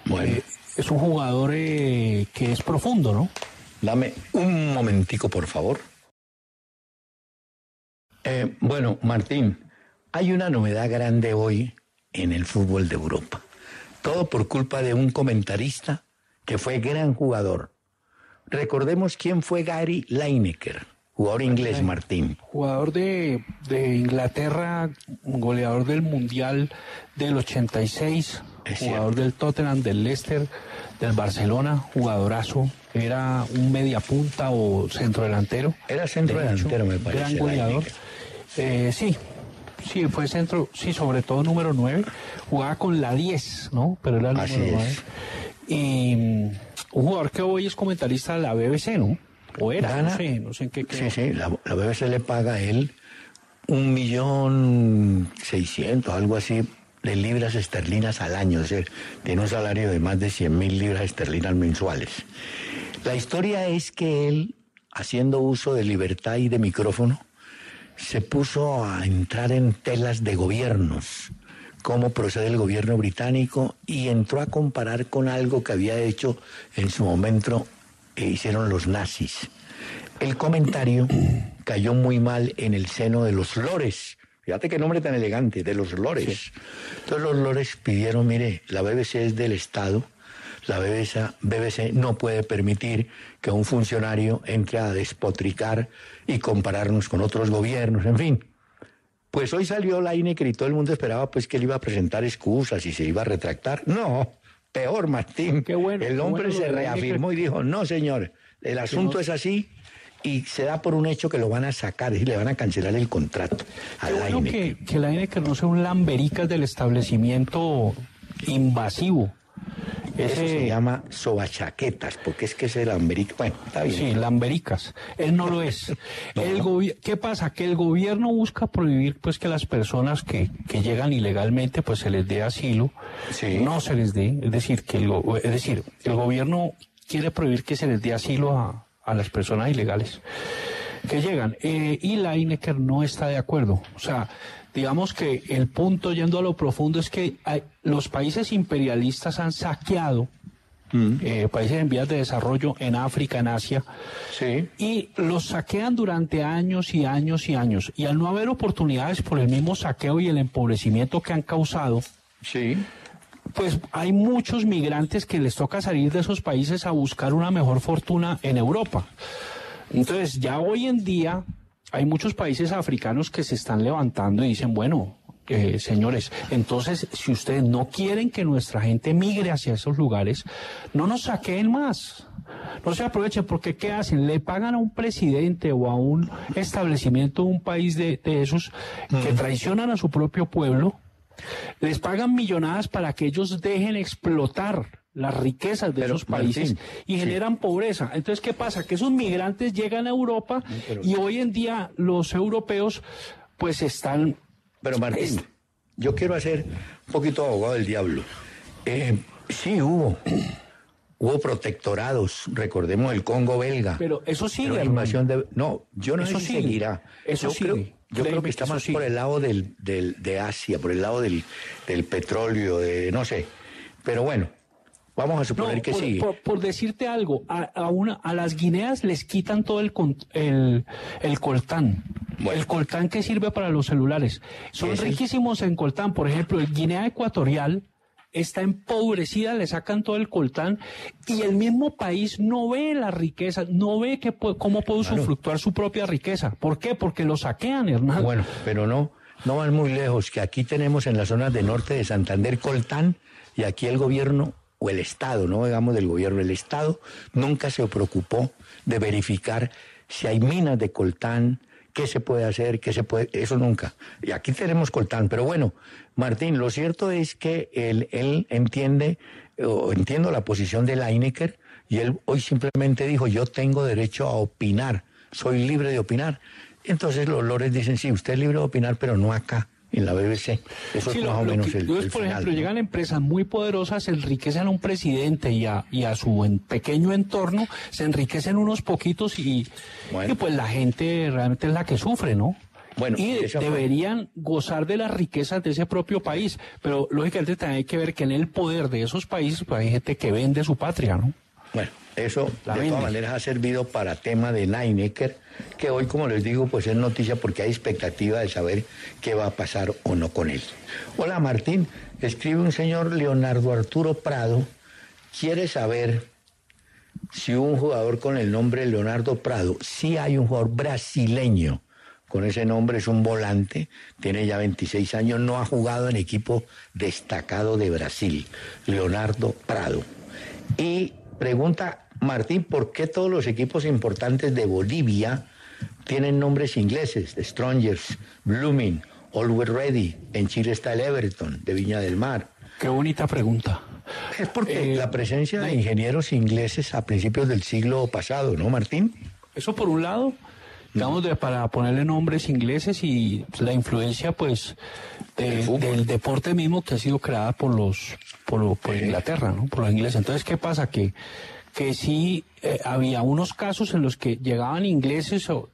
Bueno. Eh, es un jugador eh, que es profundo, ¿no? Dame un momentico, por favor. Eh, bueno, Martín, hay una novedad grande hoy en el fútbol de Europa. Todo por culpa de un comentarista que fue gran jugador. Recordemos quién fue Gary Lineker, jugador inglés, Martín. Jugador de, Inglaterra, goleador del Mundial del 86, jugador del Tottenham, del Leicester, del Barcelona, jugadorazo. Era un media punta o centro delantero. Era centro delantero, me parece. Gran goleador. Eh, sí, sí, fue centro, sí, sobre todo número 9. Jugaba con la 10, ¿no? Pero era el número 9. Y mm, un jugador que hoy es comentarista de la BBC, ¿no? O era, no sé, no sé en qué. Sí, sí, la, BBC le paga a él un millón seiscientos, algo así, de libras esterlinas al año. Es decir, tiene un salario de más de cien mil libras esterlinas mensuales. La historia es que él, haciendo uso de libertad y de micrófono, se puso a entrar en telas de gobiernos, cómo procede el gobierno británico, y entró a comparar con algo que había hecho en su momento e hicieron los nazis. El comentario cayó muy mal en el seno de los lores. Fíjate qué nombre tan elegante, de los lores. Entonces los lores pidieron, mire, la BBC es del Estado, la BBC, BBC no puede permitir que un funcionario entre a despotricar y compararnos con otros gobiernos, en fin. Pues hoy salió la y todo el mundo esperaba pues que él iba a presentar excusas y se iba a retractar. No, peor Martín. Qué bueno, el hombre se reafirmó y dijo, no señor, el asunto es así y se da por un hecho que lo van a sacar, y le van a cancelar el contrato a la bueno que, que la no sea un lambericas del establecimiento invasivo. Eso se llama sobachaquetas, porque es que es el lamberica. Bueno, está bien. Sí, lambericas. Él no lo es. el ¿Qué pasa? Que el gobierno busca prohibir pues que las personas que, que llegan ilegalmente pues se les dé asilo. No se les dé. Es decir, que el, es decir, el gobierno quiere prohibir que se les dé asilo a, a las personas ilegales que llegan. Eh, y la INECER no está de acuerdo. O sea, digamos que el punto, yendo a lo profundo, es que los países imperialistas han saqueado eh, países en vías de desarrollo en África, en Asia, Sí. y los saquean durante años y años y años. Y al no haber oportunidades por el mismo saqueo y el empobrecimiento que han causado, Sí. pues hay muchos migrantes que les toca salir de esos países a buscar una mejor fortuna en Europa. Entonces, ya hoy en día hay muchos países africanos que se están levantando y dicen, bueno, eh, señores, entonces si ustedes no quieren que nuestra gente migre hacia esos lugares, no nos saqueen más. No se aprovechen porque ¿qué hacen? Le pagan a un presidente o a un establecimiento de un país de, de esos que traicionan a su propio pueblo les pagan millonadas para que ellos dejen explotar las riquezas de Pero, esos países Martín, y sí. generan pobreza. Entonces, ¿qué pasa? Que esos migrantes llegan a Europa y hoy en día los europeos pues están... Pero Martín, yo quiero hacer un poquito abogado del diablo. Eh, sí hubo. Hubo protectorados, recordemos el Congo belga. Pero eso sigue, hermano. invasión de- no, yo no Eso sé si sigue. seguirá. Eso yo sigue. Creo, yo creo Créeme que que está más sigue. por el lado del, del- de Asia, por el lado del, del petróleo, de no sé. Pero bueno, vamos a suponer No, que por, sigue. por- por decirte algo, a, a una, a las guineas les quitan todo el, con- el, el coltán. Bueno. El coltán que sirve para los celulares. Son riquísimos en coltán. Por ejemplo, el Guinea Ecuatorial está empobrecida, le sacan todo el coltán y el mismo país no ve la riqueza, no ve que, cómo puede Claro. usufructuar su propia riqueza. ¿Por qué? Porque lo saquean, hermano. Bueno, pero no, no van muy lejos, que aquí tenemos en las zonas de norte de Santander Coltán y aquí el gobierno o el Estado, no digamos del gobierno, el Estado nunca se preocupó de verificar si hay minas de coltán, qué se puede hacer, qué se puede, eso nunca. Y aquí tenemos coltán, pero bueno, Martín, lo cierto es que él, él entiende, o entiendo la posición de Leinecker, y él hoy simplemente dijo, yo tengo derecho a opinar, soy libre de opinar. Entonces los lores dicen, sí, usted es libre de opinar, pero no acá, en la BBC. Eso Sí, es lo- más o menos el, digo es, el por final, ejemplo, ¿no? llegan empresas muy poderosas, se enriquecen a un presidente y a, y a su en- pequeño entorno, se enriquecen unos poquitos y, Bueno. y pues la gente realmente es la que sufre, ¿no? Bueno, y deberían gozar de las riquezas de ese propio país, pero lógicamente también hay que ver que en el poder de esos países pues, hay gente que vende su patria, ¿no? Bueno, eso La de todas maneras ha servido para tema de Leinecker, que hoy, como les digo, pues es noticia porque hay expectativa de saber qué va a pasar o no con él. Hola Martín, escribe un señor Leonardo Arturo Prado, quiere saber si un jugador con el nombre Leonardo Prado, sí hay un jugador brasileño con ese nombre, es un volante, tiene ya 26 años, no ha jugado en equipo destacado de Brasil, Leonardo Prado. Y pregunta Martín, ¿por qué todos los equipos importantes de Bolivia tienen nombres ingleses? The Strongers, Blooming, Always Ready, en Chile está el Everton, de Viña del Mar. Qué bonita pregunta. Es porque Eh, la presencia de ingenieros ingleses a principios del siglo pasado, ¿no, Martín? Eso por un lado, digamos, de- para ponerle nombres ingleses y la influencia, pues, de- Del deporte mismo que ha sido creada por los, por, por Inglaterra, ¿no? Por los ingleses. Entonces, ¿qué pasa? Que, que sí eh, había unos casos en los que llegaban ingleses o,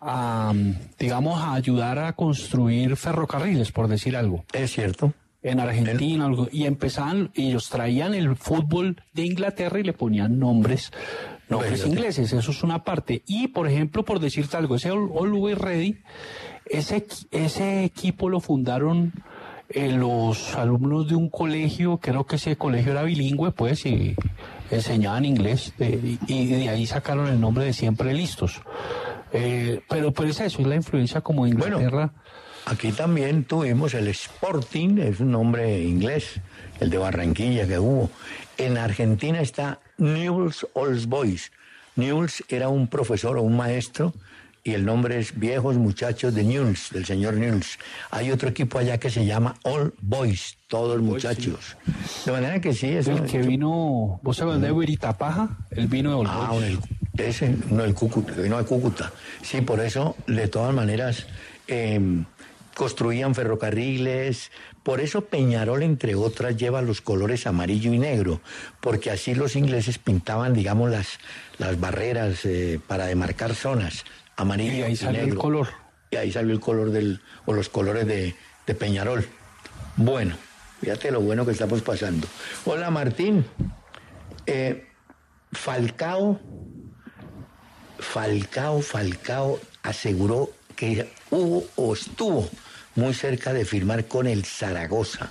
a, digamos, a ayudar a construir ferrocarriles, por decir algo. Es cierto. en Argentina algo, y empezaban y ellos traían el fútbol de Inglaterra y le ponían nombres nombres ingleses eso es una parte. Y por ejemplo por decirte algo ese Always Ready ese ese equipo lo fundaron eh, los alumnos de un colegio creo que ese colegio era bilingüe pues y enseñaban inglés de- y de ahí sacaron el nombre de siempre listos Eh, pero pero es eso es la influencia como de Bueno, Inglaterra Aquí también tuvimos el Sporting, es un nombre inglés, el de Barranquilla que hubo. En Argentina está Newell's Old Boys. Newell's era un profesor o un maestro y el nombre es Viejos Muchachos de Newell's, del señor Newell's. Hay otro equipo allá que se llama All Boys, todos muchachos. De manera que sí, es el que vino vos sabés de Veritapaja el vino de All Ah, Boys. el- ese, no el Cúcuta, que vino de Cúcuta. Sí, por eso, de todas maneras, eh, construían ferrocarriles. Por eso Peñarol, entre otras, lleva los colores amarillo y negro, porque así los ingleses pintaban, digamos, las, las barreras eh, para demarcar zonas, amarillo Y ahí salió el color. Y ahí salió el color del, o los colores de, de Peñarol. Bueno, fíjate lo bueno que estamos pasando. Hola Martín. Eh, Falcao, Falcao, Falcao aseguró que hubo o estuvo muy cerca de firmar con el Zaragoza.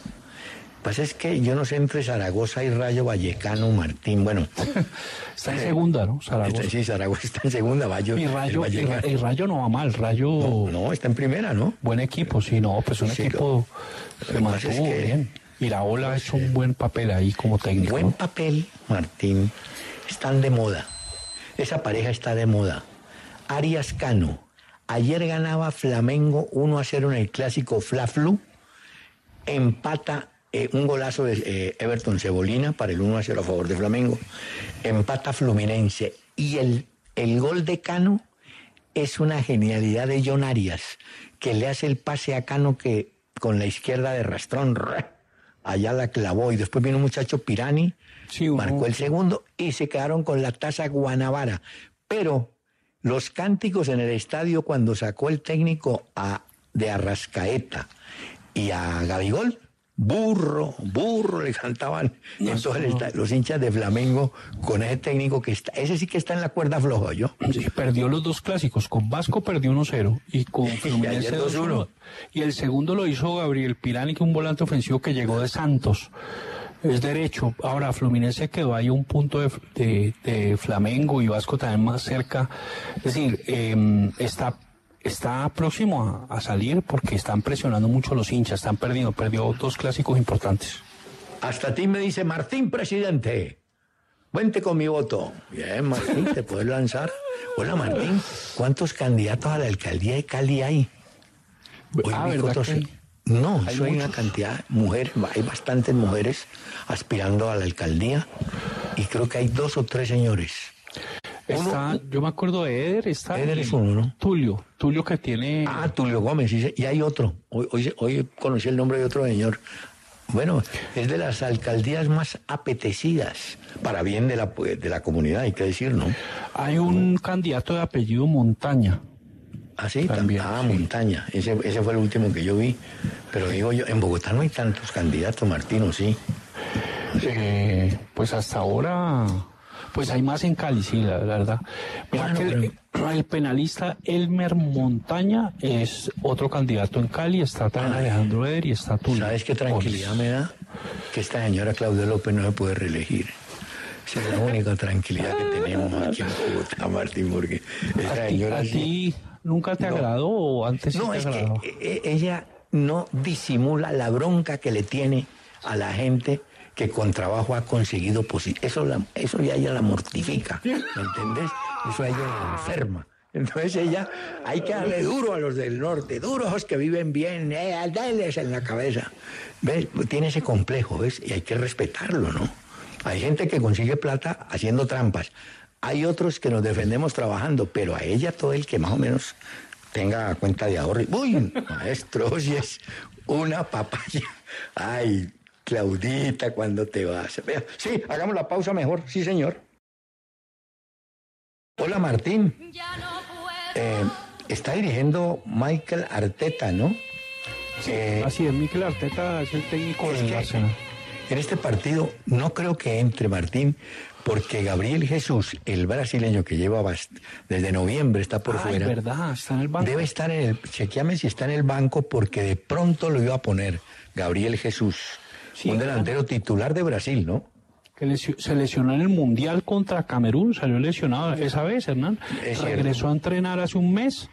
Pasa es que yo no sé entre Zaragoza y Rayo Vallecano, Martín, bueno. está en segunda, ¿no? Zaragoza. sí, Zaragoza está en segunda, Rayo. Y Rayo, el, Rayo no va mal, Rayo. No, está en primera, ¿no? Buen equipo, sí, no, pues un equipo que mantuvo bien. Iraola ha hecho un buen papel ahí como técnico. Buen papel, Martín. Están de moda. Esa pareja está de moda. Arias Cano. Ayer ganaba Flamengo 1 a 0 en el clásico Fla-Flu. Empata eh, un golazo de eh, Everton Cebolina para el 1 a 0 a favor de Flamengo. Empata Fluminense. Y el, el gol de Cano es una genialidad de John Arias, que le hace el pase a Cano que con la izquierda de rastrón allá la clavó y después vino un muchacho Pirani, marcó el segundo y se quedaron con la taza Guanabara. Pero los cánticos en el estadio cuando sacó el técnico a, de Arrascaeta y a Gabigol, burro, burro, le cantaban en todo el estadio, los hinchas de Flamengo con ese técnico que está, ese sí que está en la cuerda floja, ¿yo? Sí, perdió los dos clásicos, con Vasco perdió 1-0 y con Fluminense 2-1. Y el segundo lo hizo Gabriel Pirani, que un volante ofensivo que llegó de Santos. Es derecho. Ahora, Fluminense quedó ahí un punto de, de, Flamengo y Vasco también más cerca. Es decir, eh, está está próximo a, salir porque están presionando mucho los hinchas, están perdiendo, perdió dos clásicos importantes. Hasta ti me dice Martín, presidente. Vente con mi voto. Bien, Martín, te puedes lanzar. Hola, Martín. ¿Cuántos candidatos a la alcaldía de Cali hay? ah, ¿verdad No, hay, hay una cantidad de mujeres, hay bastantes mujeres aspirando a la alcaldía y creo que hay dos o tres señores. Está, yo me acuerdo de Eder, está Eder es uno, ¿no? Tulio, Tulio que tiene... Ah, Tulio Gómez, y hay otro. Hoy, hoy, hoy conocí el nombre de otro señor. Bueno, es de las alcaldías más apetecidas para bien de la, de la comunidad, hay que decir, ¿no? Hay un candidato de apellido Montaña. Ah, sí, también. Ah, Montaña. Ese, ese fue el último que yo vi. Pero digo yo, en Bogotá no hay tantos candidatos, Martino, sí. Eh, pues hasta ahora pues hay más en Cali, sí, la, verdad. Mira que el, penalista Elmer Montaña es otro candidato en Cali, está también Alejandro Eder y está tú. ¿Sabes qué tranquilidad me da? Que esta señora Claudia López no se puede reelegir. Esa es la única tranquilidad que tenemos aquí en Bogotá, Martín, porque esta señora... ¿A ti nunca te agradó o antes no, te es Que e, e, ella no disimula la bronca que le tiene a la gente que con trabajo ha conseguido eso eso ya ella la mortifica ¿me entendés? eso a ella la enferma entonces ella hay que darle duro a los del norte duros que viven bien eh, darles en la cabeza ¿ves? tiene ese complejo ¿ves? y hay que respetarlo ¿no? hay gente que consigue plata haciendo trampas hay otros que nos defendemos trabajando pero a ella todo el que más o menos tenga cuenta de ahorro uy maestro oye es una papaya ay Claudita, cuando te vas? Sí, hagamos la pausa mejor. Sí, señor. Hola, Martín. Eh, está dirigiendo Michael Arteta, ¿no? Eh, así es, Michael Arteta es el técnico de Arsenal. En este partido no creo que entre Martín, porque Gabriel Jesús, el brasileño que lleva desde noviembre, está por fuera. Es verdad, está en el banco. Debe estar en el. Chequeame si está en el banco, porque de pronto lo iba a poner Gabriel Jesús un delantero titular de Brasil, ¿no? Que se lesionó en el Mundial contra Camerún, salió lesionado esa vez, Hernán. Regresó a entrenar hace un mes.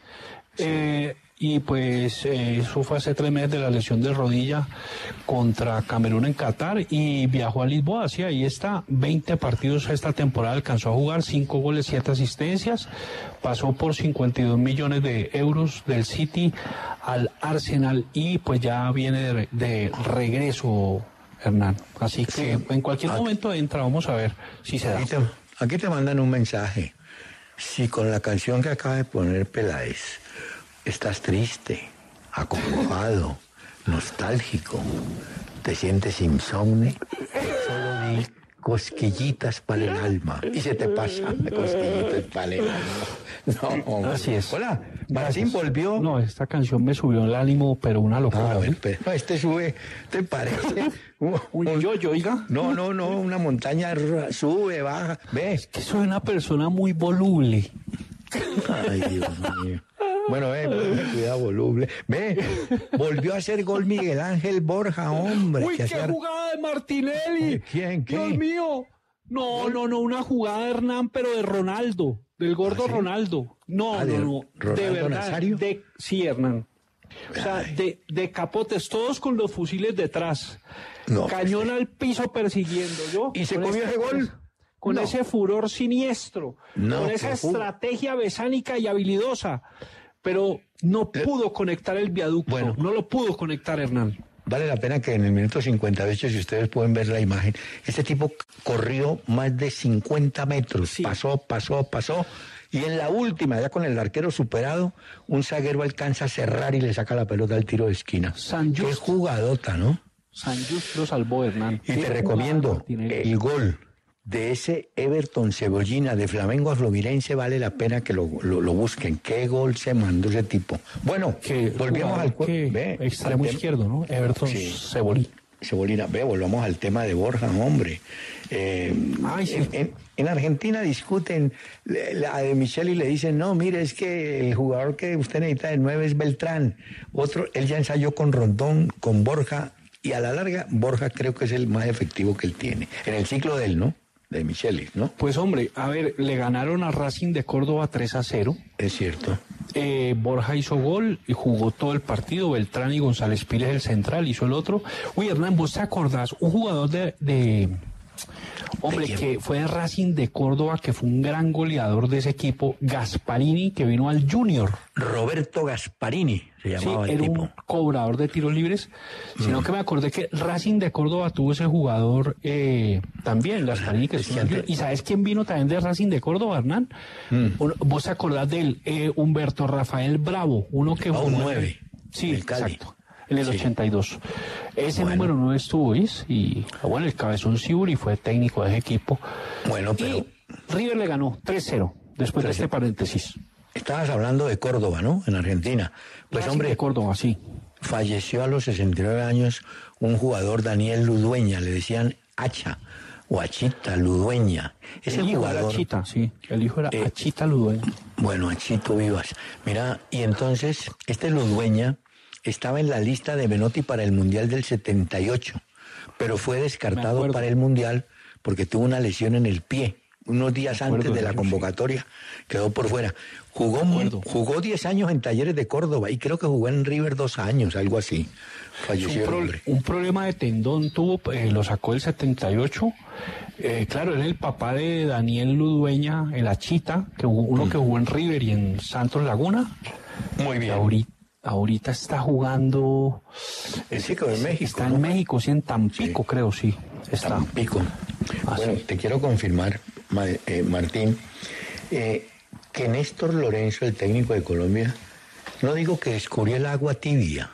Eh, y pues eh, eso fue hace tres meses de la lesión de rodilla contra Camerún en Qatar y viajó a Lisboa, sí, ahí está, 20 partidos esta temporada, alcanzó a jugar 5 goles, 7 asistencias, pasó por 52 millones de euros del City al Arsenal y pues ya viene de regreso Hernán. Así que en cualquier momento entra, vamos a ver si se da. Aquí te, mandan un mensaje. Si con la canción que acaba de poner Peláez estás triste, acongojado, nostálgico, te sientes insomne, solo di cosquillitas para el alma. Y se te pasa, cosquillitas para el alma. No, Así es. Hola, Martín volvió. No, esta canción me subió el ánimo, pero una locura. Ah, pero no, este sube, ¿te parece? Un- yo-yo, oiga. No, no, no, una montaña sube, baja. ¿Ves? Que soy una persona muy voluble. Ay, Dios mío. Bueno, ve, ve, cuidado, voluble. Ve, volvió a hacer gol Miguel Ángel Borja, hombre. Uy, qué jugada de Martinelli. ¿De quién? ¿Qué? Dios mío. No, no, no, una jugada de Hernán, pero de Ronaldo, del gordo ¿Ah, sí? Ronaldo. No, Ah, no, de no, de verdad. Nazario. De, sí, Hernán. O sea, Ay. de, de capotes, todos con los fusiles detrás. No, pues, Cañón al piso persiguiendo yo. ¿Y se comió ese gol? Con No. ese furor siniestro, No, con esa estrategia besánica y habilidosa. Pero no pudo conectar el viaducto. Bueno. No lo pudo conectar Hernán. Vale la pena que en el minuto 58, si ustedes pueden ver la imagen, este tipo corrió más de 50 metros, Sí. pasó, pasó, pasó, y en la última, ya con el arquero superado, un zaguero alcanza a cerrar y le saca la pelota al tiro de esquina. San Qué jugadota, ¿no? San Just lo salvó Hernán. Y te recomiendo el gol de ese Everton Cebollina de Flamengo a Fluminense, vale la pena que lo, lo- lo busquen. Qué gol se mandó ese tipo. Bueno, que volvemos al ve, extremo al izquierdo, ¿no? Everton Sí. Cebolí. Cebolina, ve, volvamos al tema de Borja, hombre. Eh, Ay, sí. en, en- en Argentina discuten le- le- a de Micheli le dicen, no, mire, es que el jugador que usted necesita de nueve es Beltrán. Otro, él ya ensayó con Rondón, con Borja, y a la larga, Borja creo que es el más efectivo que él tiene. En el ciclo de él, ¿no? De Micheli, ¿no? Pues hombre, a ver, le ganaron a Racing de Córdoba 3 a 0. Es cierto. Eh, Borja hizo gol y jugó todo el partido. Beltrán y González Pires el central hizo el otro. Uy, Hernán, ¿vos te acordás? Un jugador de... de- Hombre, que fue de Racing de Córdoba, que fue un gran goleador de ese equipo, Gasparini, que vino al Junior. Roberto Gasparini se Sí, llamaba el era tipo. un cobrador de tiros libres, sino que me acordé que Racing de Córdoba tuvo ese jugador eh, también, Gasparini, que es antes- ¿Y sabes quién vino también de Racing de Córdoba, Hernán? Mm. ¿Vos acordás de él? Eh, Humberto Rafael Bravo, uno que Ah, jugó Sí, exacto. En el Sí. 82. Ese Bueno. número no estuvo. Y bueno, el cabezón Siburi fue técnico de ese equipo. Bueno, pero Y River le ganó 3-0, después de 3-0. este paréntesis. estabas hablando de Córdoba, ¿no? En Argentina. Pues Racing hombre, de Córdoba, sí. falleció a los 69 años un jugador, Daniel Ludueña, le decían Hacha o Achita Ludueña. Ese el hijo era jugador, Achita, sí. El hijo era Eh, Achita Ludueña. bueno, Achito Vivas. Mira, y entonces este Ludueña estaba en la lista de Menotti para el Mundial del 78, pero fue descartado para el Mundial porque tuvo una lesión en el pie. Unos días acuerdo antes de la convocatoria quedó por fuera. Jugó, jugó 10 años en Talleres de Córdoba y creo que jugó en River dos años, algo así. Falleció un, pro- problema de tendón tuvo, eh, lo sacó el 78. Eh, claro, él es el papá de Daniel Ludueña, el Achita, que jugó- uno que jugó en River y en Santos Laguna. Muy Y ahorita, ahorita está jugando. El chico de México. Está ¿no? en México, sí, en Tampico, Sí. creo, sí. Está. Tampico. Ah, bueno, sí. te quiero confirmar, Ma- eh, Martín, eh, que Néstor Lorenzo, el técnico de Colombia, no digo que descubrió el agua tibia,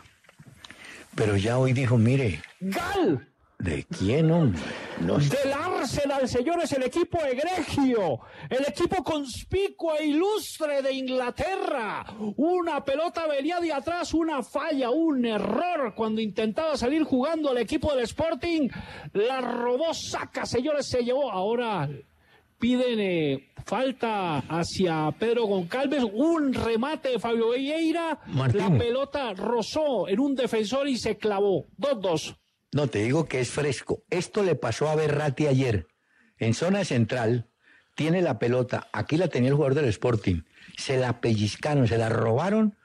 pero ya hoy dijo, mire, ¡Gal! ¿de quién, hombre? No Del Arsenal, señores, el equipo egregio, el equipo conspicuo e ilustre de Inglaterra. Una pelota venía de atrás, una falla, un error cuando intentaba salir jugando al equipo del Sporting. La robó Saca, señores, se llevó. Ahora piden eh, falta hacia Pedro Goncalves, un remate de Fabio Vieira. La pelota rozó en un defensor y se clavó. 2-2. No, te digo que es fresco. Esto le pasó a Berrati ayer. En zona central, tiene la pelota. Aquí la tenía el jugador del Sporting. Se la pellizcaron, se la robaron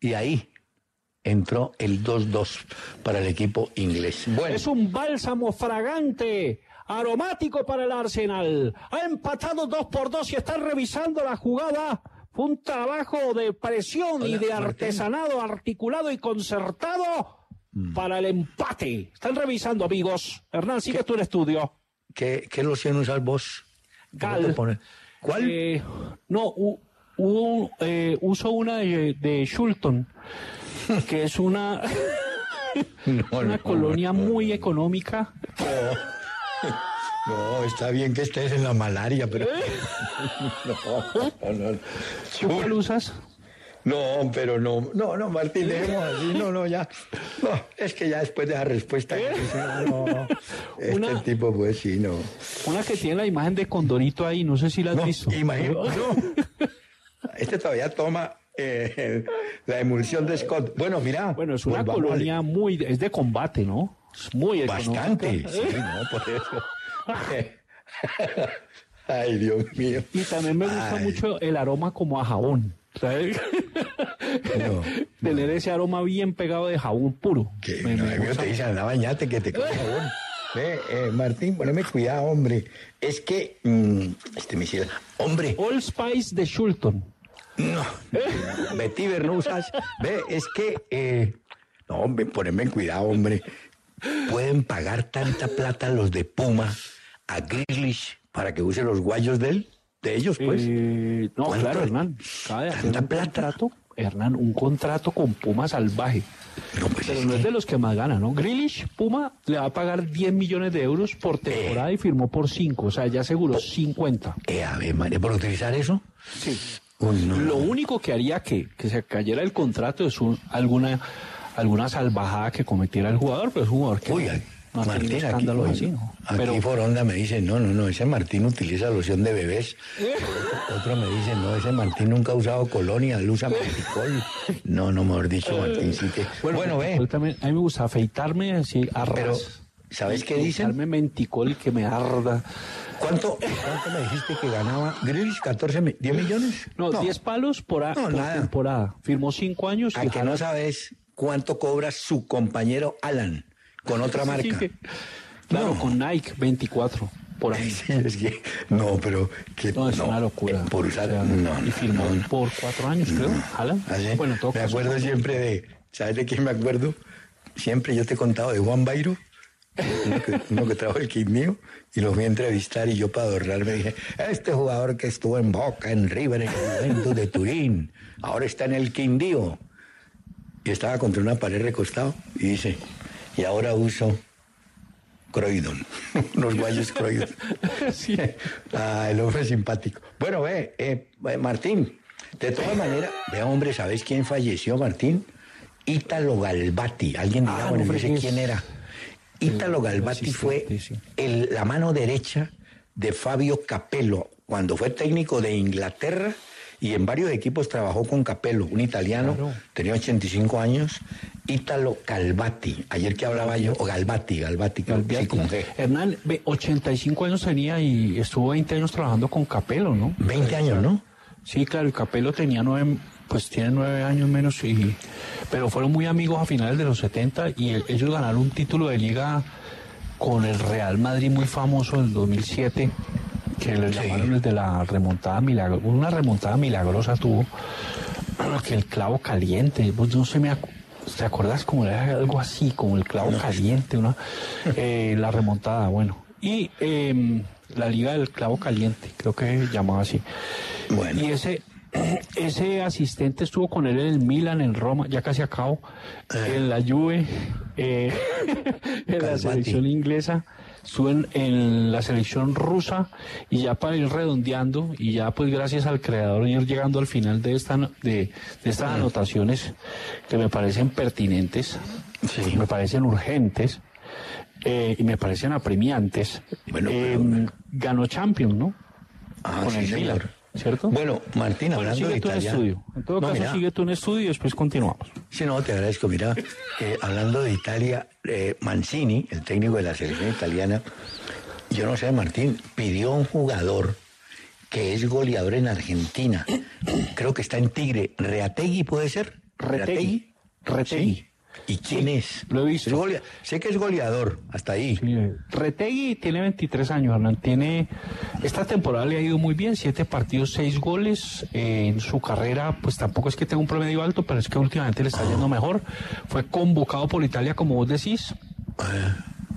y ahí entró el 2-2 para el equipo inglés. Bueno, Es un bálsamo fragante, aromático para el Arsenal. Ha empatado dos por dos y están revisando la jugada. Fue un trabajo de presión y de Martín. artesanado articulado y concertado Mm. para el empate. Están revisando, amigos. Hernán, sigue tú el estudio. ¿qué, qué loción usas vos? ¿Cuál? Eh, no, u- u- eh, uso una de, de Shulton, que es una, No, una no, colonia no, muy económica. No, está bien que estés en la malaria, pero. No, no, no. ¿Tú cuál usas? No, pero no, no, no, Martín, dejemos así, no, no, ya, no, es que ya después de esa respuesta, no, este una, tipo, pues sí, no. Una que tiene la imagen de Condorito ahí, no sé si la has no, visto. Imagino, no. Este todavía toma eh, la emulsión de Scott. Bueno, mira. Bueno, es una colonia muy, es de combate, ¿no? Es muy Bastante, sí, no, por eso. Ay, Dios mío. Y también me gusta Ay. mucho el aroma como a jabón. ¿Sabes? No, Tener ese aroma bien pegado de jabón puro. Que Me- no, me te dicen, anda, bañate, que te coge jabón. Ve, eh, Martín, poneme cuidado, hombre. Es que, mm, este me hiciera, hombre, All Spice de Shulton. no, Betty Bernusas, ve, es que, eh, no, hombre, poneme cuidado, hombre. Pueden pagar tanta plata los de Puma a Grealish para que use los guayos de él, de ellos, pues. Eh, no, ¿Cuánto? claro, Hernán. Acaba de hacer ¿Tanta un plata? contrato, Hernán, un contrato con Puma salvaje. No, pues Pero es no es de los que más gana, ¿no? Grealish, Puma le va a pagar 10 millones de euros por temporada y firmó por 5. O sea, ya aseguró 50. Eh, a ver, María, ¿por utilizar eso? Sí. Uy, no, Lo único que haría que, que se cayera el contrato es un- alguna, alguna salvajada que cometiera el jugador, pero es un jugador que Uy, no, no Martín, aquí, ¿no? aquí Pero Foronda me dice, no, no, no, ese Martín utiliza loción de bebés. Otro, me dice, no, ese Martín nunca ha usado colonia, él usa manticol. No, no, mejor dicho, Martín, sí que... Bueno, ve, yo también- a mí me gusta afeitarme así a pero, ras. ¿sabes qué dicen? Darme menticol y que me arda. ¿Cuánto, ¿Cuánto me dijiste que ganaba Grealish? ¿14, mi- 10 millones? No, 10 palos por, a- No, por nada. temporada. Firmó 5 años. A y que no sabes cuánto cobra su compañero Alan con otra marca. que- claro, No. con Nike 24 por. Sí, es que, no, pero que No, es una locura. eh, Por usar, O sea, no, y firmó por 4 años, creo. Alan. ¿Ah, sí? Bueno, en todo me caso, acuerdo siempre de, ¿sabes de quién me acuerdo? Siempre yo te he contado de Juan Bairo, uno que, uno que trajo el kit mío, y lo fui a entrevistar y yo para adornarme dije, este jugador que estuvo en Boca, en River, en el Juventus de Turín, ahora está en el Quindío. Y estaba contra una pared recostado y dice, y ahora uso Croydon, unos guayos Croydon. Sí. Ah, el hombre simpático. Bueno, ve, eh, eh, Martín, de todas maneras, vea, hombre, ¿sabes quién falleció, Martín? Ítalo Galbati. Alguien dirá, Ah, bueno, no sé quién era. Ítalo Galbati fue el- la mano derecha de Fabio Capello cuando fue técnico de Inglaterra y en varios equipos trabajó con Capello, un italiano, Claro. tenía 85 años, Ítalo Galbati. Ayer que hablaba yo, o Galbati, creo que sí, con G. Hernán, ve, 85 años tenía y estuvo 20 años trabajando con Capelo, ¿no? 20 años, ¿no? Sí, claro, y Capello tenía nueve, pues tiene nueve años menos, y, pero fueron muy amigos a finales de los 70 y el- ellos ganaron un título de liga con el Real Madrid muy famoso en el 2007, que le llamaron el de la remontada milagrosa, una remontada milagrosa tuvo, que el clavo caliente, pues no se me acu- ¿Te acuerdas como era algo así, como el clavo caliente, una, eh, la remontada, bueno. Y em, la liga del clavo caliente, creo que llamaba así. Bueno. Y ese, ese asistente estuvo con él en el Milan, en Roma, ya casi acabo, en la Juve, eh, en la selección inglesa, estuvo en, la selección rusa y ya para ir redondeando y ya pues gracias al creador ir llegando al final de, esta, de, de estas anotaciones que me parecen pertinentes, Sí. me parecen urgentes eh, y me parecen apremiantes. Bueno, Eh, pero- ganó Champions, ¿no? Ah, con sí, el señor. ¿Cierto? Bueno, Martín, Bueno, hablando de sigue tú en italiano. estudio. En todo No, caso, mira, sigue tú en estudio y después continuamos. Sí, no, te agradezco. Mira, eh, hablando de Italia, eh, Mancini, el técnico de la selección italiana, yo no sé, Martín, pidió a un jugador que es goleador en Argentina. Creo que está en Tigre. ¿Reategui puede ser? Retegui. Sí. ¿Y quién es? lo he visto. Es golea- Sé que es goleador, hasta ahí. Sí, eh, Retegui tiene 23 años, Hernán. Tiene, esta temporada le ha ido muy bien, siete partidos, seis goles. Eh, en su carrera, pues tampoco es que tenga un promedio alto, pero es que últimamente le está yendo mejor. Fue convocado por Italia, como vos decís,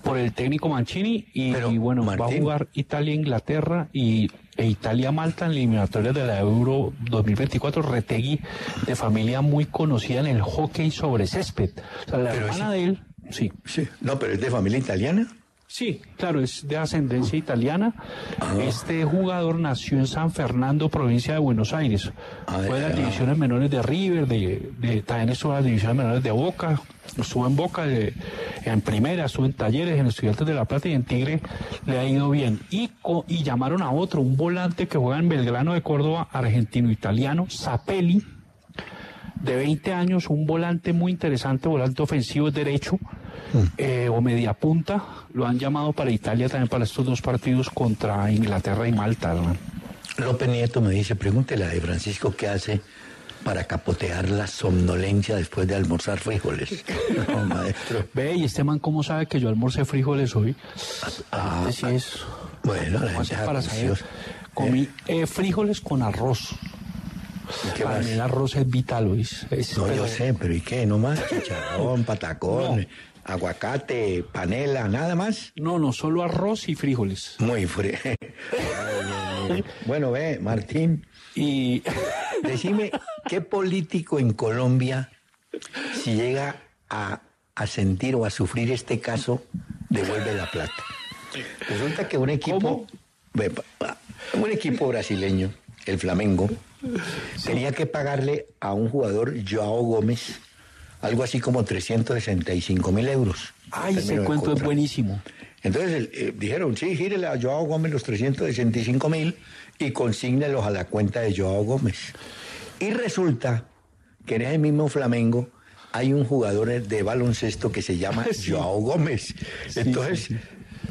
por el técnico Mancini. Y, bueno, va a jugar Italia-Inglaterra y e Italia-Malta en eliminatorias de la Euro 2024. Retegui, de familia muy conocida en el hockey sobre césped. O sea, la Pero hermana ese- de él, sí. Sí. No, pero es de familia italiana. Sí, claro, es de ascendencia italiana. Este jugador nació en San Fernando, provincia de Buenos Aires. Fue de las divisiones menores de River, de, de también estuvo en las divisiones menores de Boca, estuvo en Boca, de- en Primera, estuvo en Talleres, en Estudiantes de La Plata y en Tigre le ha ido bien. Y, y llamaron a otro, un volante que juega en Belgrano de Córdoba, argentino-italiano, Zapelli, de 20 años, un volante muy interesante, volante ofensivo derecho eh, o media punta. Lo han llamado para Italia también para estos dos partidos contra Inglaterra y Malta. López Nieto me dice, pregúntele a de Francisco qué hace para capotear la somnolencia después de almorzar frijoles. No, maestro. Ve, y este man, ¿cómo sabe que yo almorcé frijoles hoy? Ah, Este sí es. Bueno, la ¿cómo gente para es saber? Comí eh, frijoles con arroz. ¿Y qué Para más? mí el arroz es vital, Luis. Es- No, pero- yo sé, pero ¿y qué? ¿No más? Chicharrón, patacón, No. Aguacate, panela, nada más. No, no, solo arroz y frijoles. Muy frío. bueno, ve, Martín, Y decime, ¿qué político en Colombia, si llega a, a sentir o a sufrir este caso, devuelve la plata? Resulta que un equipo, un equipo brasileño, el Flamengo, tenía que pagarle a un jugador, Joao Gómez, algo así como 365 mil euros. Ay, ese cuento es buenísimo. Entonces eh, dijeron, sí, gírele a Joao Gómez los 365 mil y consígnelos a la cuenta de Joao Gómez. Y resulta que en ese mismo Flamengo hay un jugador de baloncesto que se llama Sí. Joao Gómez. Entonces,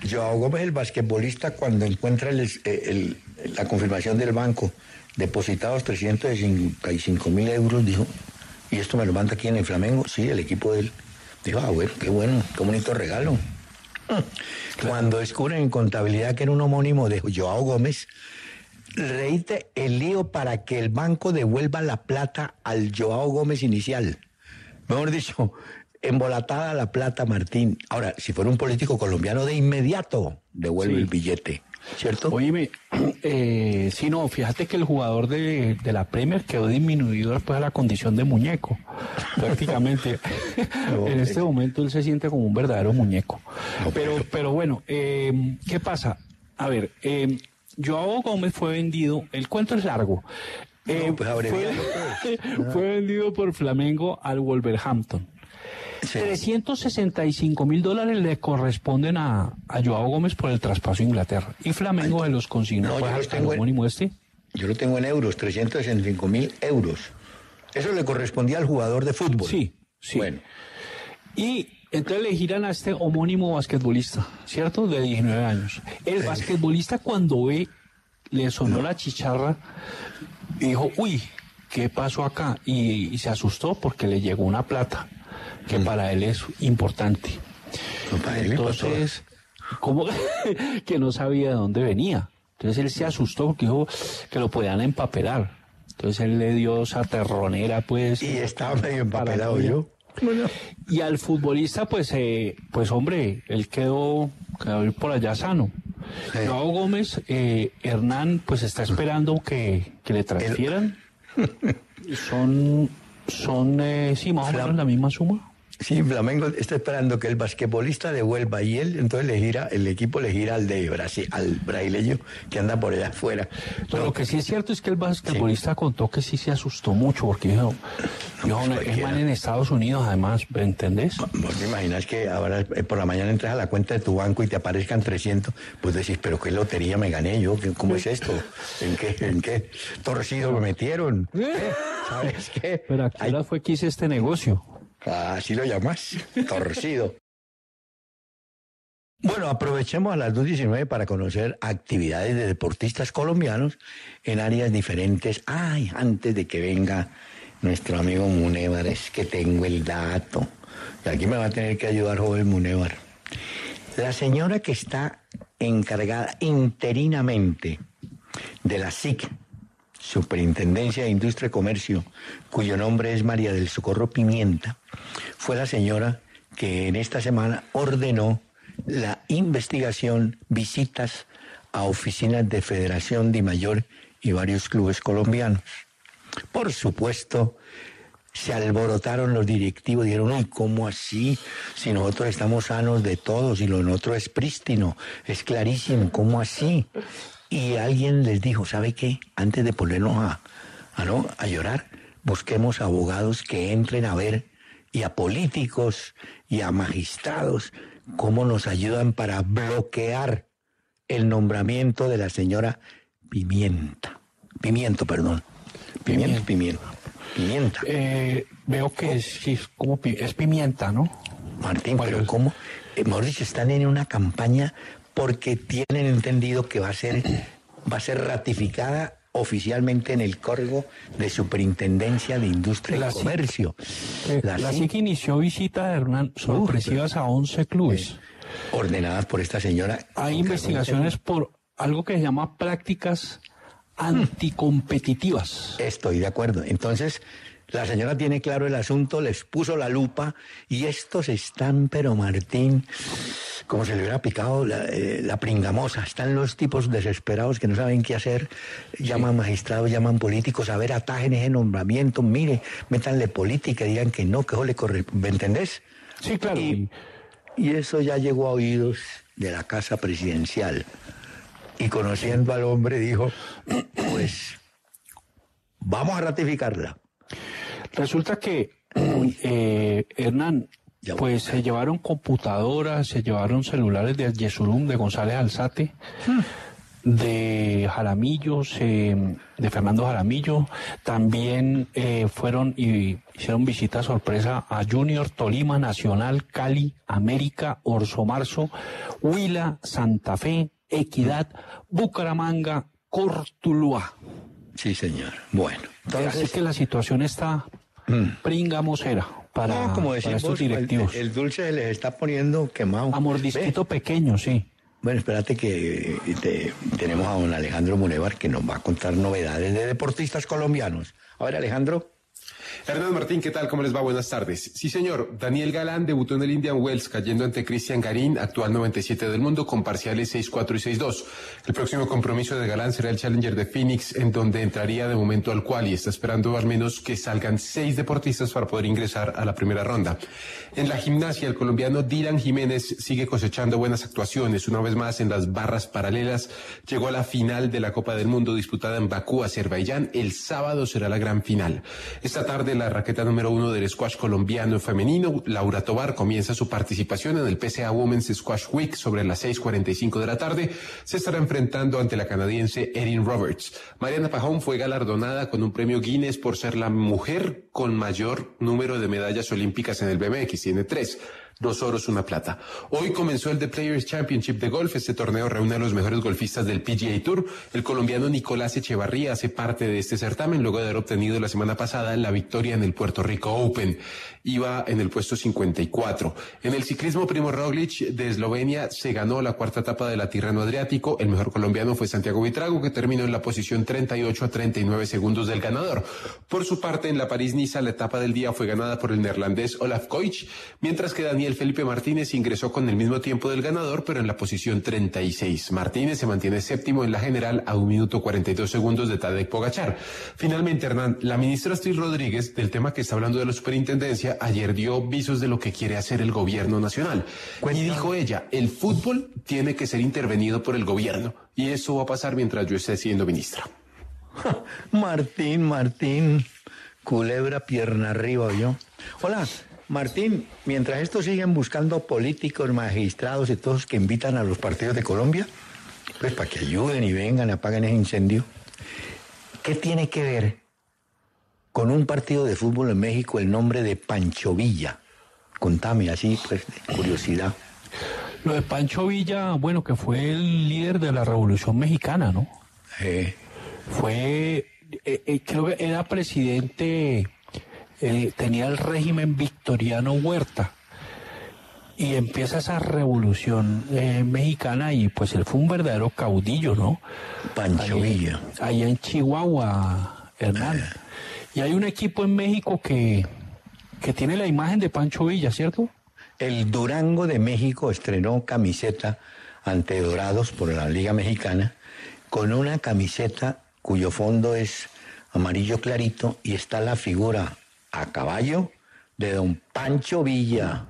Joao Gómez, el basquetbolista, cuando encuentra el- eh, el- la confirmación del banco, depositados 365 mil euros, dijo, ¿y esto me lo manda aquí en el Flamengo? Sí, el equipo de él. Dijo, ah, bueno, qué bueno, qué bonito regalo. Cuando descubren en contabilidad que era un homónimo de Joao Gómez, reíte el lío para que el banco devuelva la plata al Joao Gómez inicial. Mejor dicho, embolatada la plata, Martín. Ahora, si fuera un político colombiano, de inmediato devuelve Sí. el billete, ¿cierto? Oíme, eh, sí, no, fíjate que el jugador de, de la Premier quedó disminuido después de la condición de muñeco, prácticamente. No, en este es- momento él se siente como un verdadero muñeco. Pero, pero bueno, eh, ¿qué pasa? A ver, eh, Joao Gómez fue vendido, el cuento es largo. Eh, No, pues fue, abrevialo, fue vendido por Flamengo al Wolverhampton. Sí. 365 mil dólares le corresponden a, a Joao Gómez por el traspaso a Inglaterra. Y Flamengo se los consignó No, yo los tengo en- este. Yo lo tengo en euros, 365 mil euros. Eso le correspondía al jugador de fútbol. Sí, sí. Bueno, Y entonces le giran a este homónimo basquetbolista, ¿cierto? De 19 años. El basquetbolista cuando ve, le sonó la chicharra dijo, uy, ¿qué pasó acá? Y, y se asustó porque le llegó una plata que para él es importante. no, él pasó. Entonces, ¿cómo que no sabía de dónde venía? Entonces él se asustó porque dijo que lo podían empapelar. Entonces él le dio esa terronera, pues. Y estaba medio empapelado yo. Y al futbolista, pues, eh, pues hombre, él quedó, quedó por allá sano. Sí. Joao Gómez, eh, Hernán, pues está esperando que, que le transfieran. Son, son, eh, sí, más o menos la misma suma. Sí, Flamengo está esperando que el basquetbolista devuelva y él entonces le gira, el equipo le gira al de Brasil, al brasileño que anda por allá afuera. Pero No, lo que sí es cierto es que el basquetbolista contó que sí se asustó mucho porque dijo, dijo, pues "No, es man en Estados Unidos además, ¿me entendés? ¿Vos te imaginas que ahora eh, por la mañana entras a la cuenta de tu banco y te aparezcan 300? Pues decís, pero qué lotería me gané yo, ¿Qué- ¿cómo es esto? ¿En qué, en qué torcido me metieron? ¿Sabes qué? Pero aquí fue que hice este negocio. Así lo llamas, torcido. Bueno, aprovechemos a las 2.19 para conocer actividades de deportistas colombianos en áreas diferentes. Ay, antes de que venga nuestro amigo Munevar, es que tengo el dato. Y aquí me va a tener que ayudar joven Munevar. La señora que está encargada interinamente de la SIC, Superintendencia de Industria y Comercio, cuyo nombre es María del Socorro Pimienta, fue la señora que en esta semana ordenó la investigación, visitas a oficinas de Federación de Mayor y varios clubes colombianos. Por supuesto, se alborotaron los directivos, dijeron, uy, ¿cómo así? Si nosotros estamos sanos de todos y lo nuestro es prístino, es clarísimo, ¿cómo así? Y alguien les dijo, ¿sabe qué? Antes de ponernos a, a, ¿no? a llorar, busquemos abogados que entren a ver y a políticos y a magistrados cómo nos ayudan para bloquear el nombramiento de la señora Pimienta. Pimiento, perdón. Pimienta, pimienta. Pimienta. Eh, veo que es, como, es pimienta, ¿no? Martín, pero ¿cómo? Eh, están en una campaña porque tienen entendido que va a ser, va a ser ratificada oficialmente en el código de Superintendencia de Industria y Comercio. Eh, la, la SIC inició visita de Hernán sorpresivas a 11 clubes. ordenadas por esta señora. Hay investigaciones por algo que se llama prácticas anticompetitivas. Estoy de acuerdo. Entonces, la señora tiene claro el asunto, les puso la lupa y estos están, pero Martín, como se le hubiera picado la, eh, pringamosa. Están los tipos desesperados que no saben qué hacer, llaman magistrados, llaman políticos, a ver, atajen ese nombramiento, mire, métanle política, digan que no, que eso le corre, ¿me entendés? Sí, claro. y eso ya llegó a oídos de la Casa Presidencial. Y conociendo al hombre dijo, pues vamos a ratificarla. Resulta que, eh, Hernán, pues se llevaron computadoras, se llevaron celulares de Yesurum, de González Alzate, de Jaramillo, de Fernando Jaramillo. También eh, fueron y hicieron visita sorpresa a Junior, Tolima, Nacional, Cali, América, Orso Marzo, Huila, Santa Fe, Equidad, Bucaramanga, Cortuluá. Sí, señor. Bueno. Entonces, es que la situación está Mm. pringamosera para, como estos directivos. El, dulce se les está poniendo quemado. A mordisquito pequeño, sí. Bueno, espérate que tenemos a don Alejandro Munevar que nos va a contar novedades de deportistas colombianos. A ver, Alejandro. Hernán Martín, ¿qué tal? ¿Cómo les va? Buenas tardes. Sí, señor. Daniel Galán debutó en el Indian Wells cayendo ante Cristian Garín, actual 97 del mundo, con parciales 6-4 y 6-2. El próximo compromiso de Galán será el Challenger de Phoenix, en donde entraría de momento al cual y está esperando al menos que salgan seis deportistas para poder ingresar a la primera ronda. En la gimnasia, el colombiano Dylan Jiménez sigue cosechando buenas actuaciones. Una vez más en las barras paralelas, llegó a la final de la Copa del Mundo disputada en Bakú, Azerbaiyán. El sábado será la gran final. Esta tarde la raqueta número uno del squash colombiano femenino, Laura Tobar, comienza su participación en el PCA Women's Squash Week sobre las 6.45 de la tarde. Se estará enfrentando ante la canadiense Erin Roberts. Mariana Pajón fue galardonada con un premio Guinness por ser la mujer con mayor número de medallas olímpicas en el BMX. Tiene tres dos oros, una plata. Hoy comenzó el The Players Championship de golf. Este torneo reúne a los mejores golfistas del PGA Tour. El colombiano Nicolás Echevarría hace parte de este certamen luego de haber obtenido la semana pasada la victoria en el Puerto Rico Open. Iba en el puesto 54. En el ciclismo, Primo Roglic de Eslovenia se ganó la cuarta etapa de la Tirreno Adriático. El mejor colombiano fue Santiago Vitrago, que terminó en la posición 38 a 39 segundos del ganador. Por su parte, en la París-Niza, la etapa del día fue ganada por el neerlandés Olaf Koich, mientras que Daniel Felipe Martínez ingresó con el mismo tiempo del ganador, pero en la posición 36. Martínez se mantiene séptimo en la general a un minuto 42 segundos de Tadek Pogachar. Finalmente, Hernán, la ministra Astrid Rodríguez, del tema que está hablando de la superintendencia, ayer dio visos de lo que quiere hacer el gobierno nacional. Y dijo ella, el fútbol tiene que ser intervenido por el gobierno. Y eso va a pasar mientras yo esté siendo ministra. Martín, Martín, culebra pierna arriba yo. Hola, Martín, mientras estos siguen buscando políticos, magistrados y todos que invitan a los partidos de Colombia, pues para que ayuden y vengan, apaguen ese incendio, ¿qué tiene que ver con un partido de fútbol en México el nombre de Pancho Villa? Contame así, pues, de curiosidad. Lo de Pancho Villa, bueno, que fue el líder de la Revolución Mexicana, ¿no? Fue, eh, eh, creo que era presidente eh, tenía el régimen victoriano Huerta y empieza esa revolución eh, mexicana y pues él fue un verdadero caudillo, ¿no? Pancho Villa. Allá en Chihuahua, Hernán. Y hay un equipo en México que, que tiene la imagen de Pancho Villa, ¿cierto? El Durango de México estrenó camiseta ante Dorados por la Liga Mexicana con una camiseta cuyo fondo es amarillo clarito y está la figura a caballo de don Pancho Villa.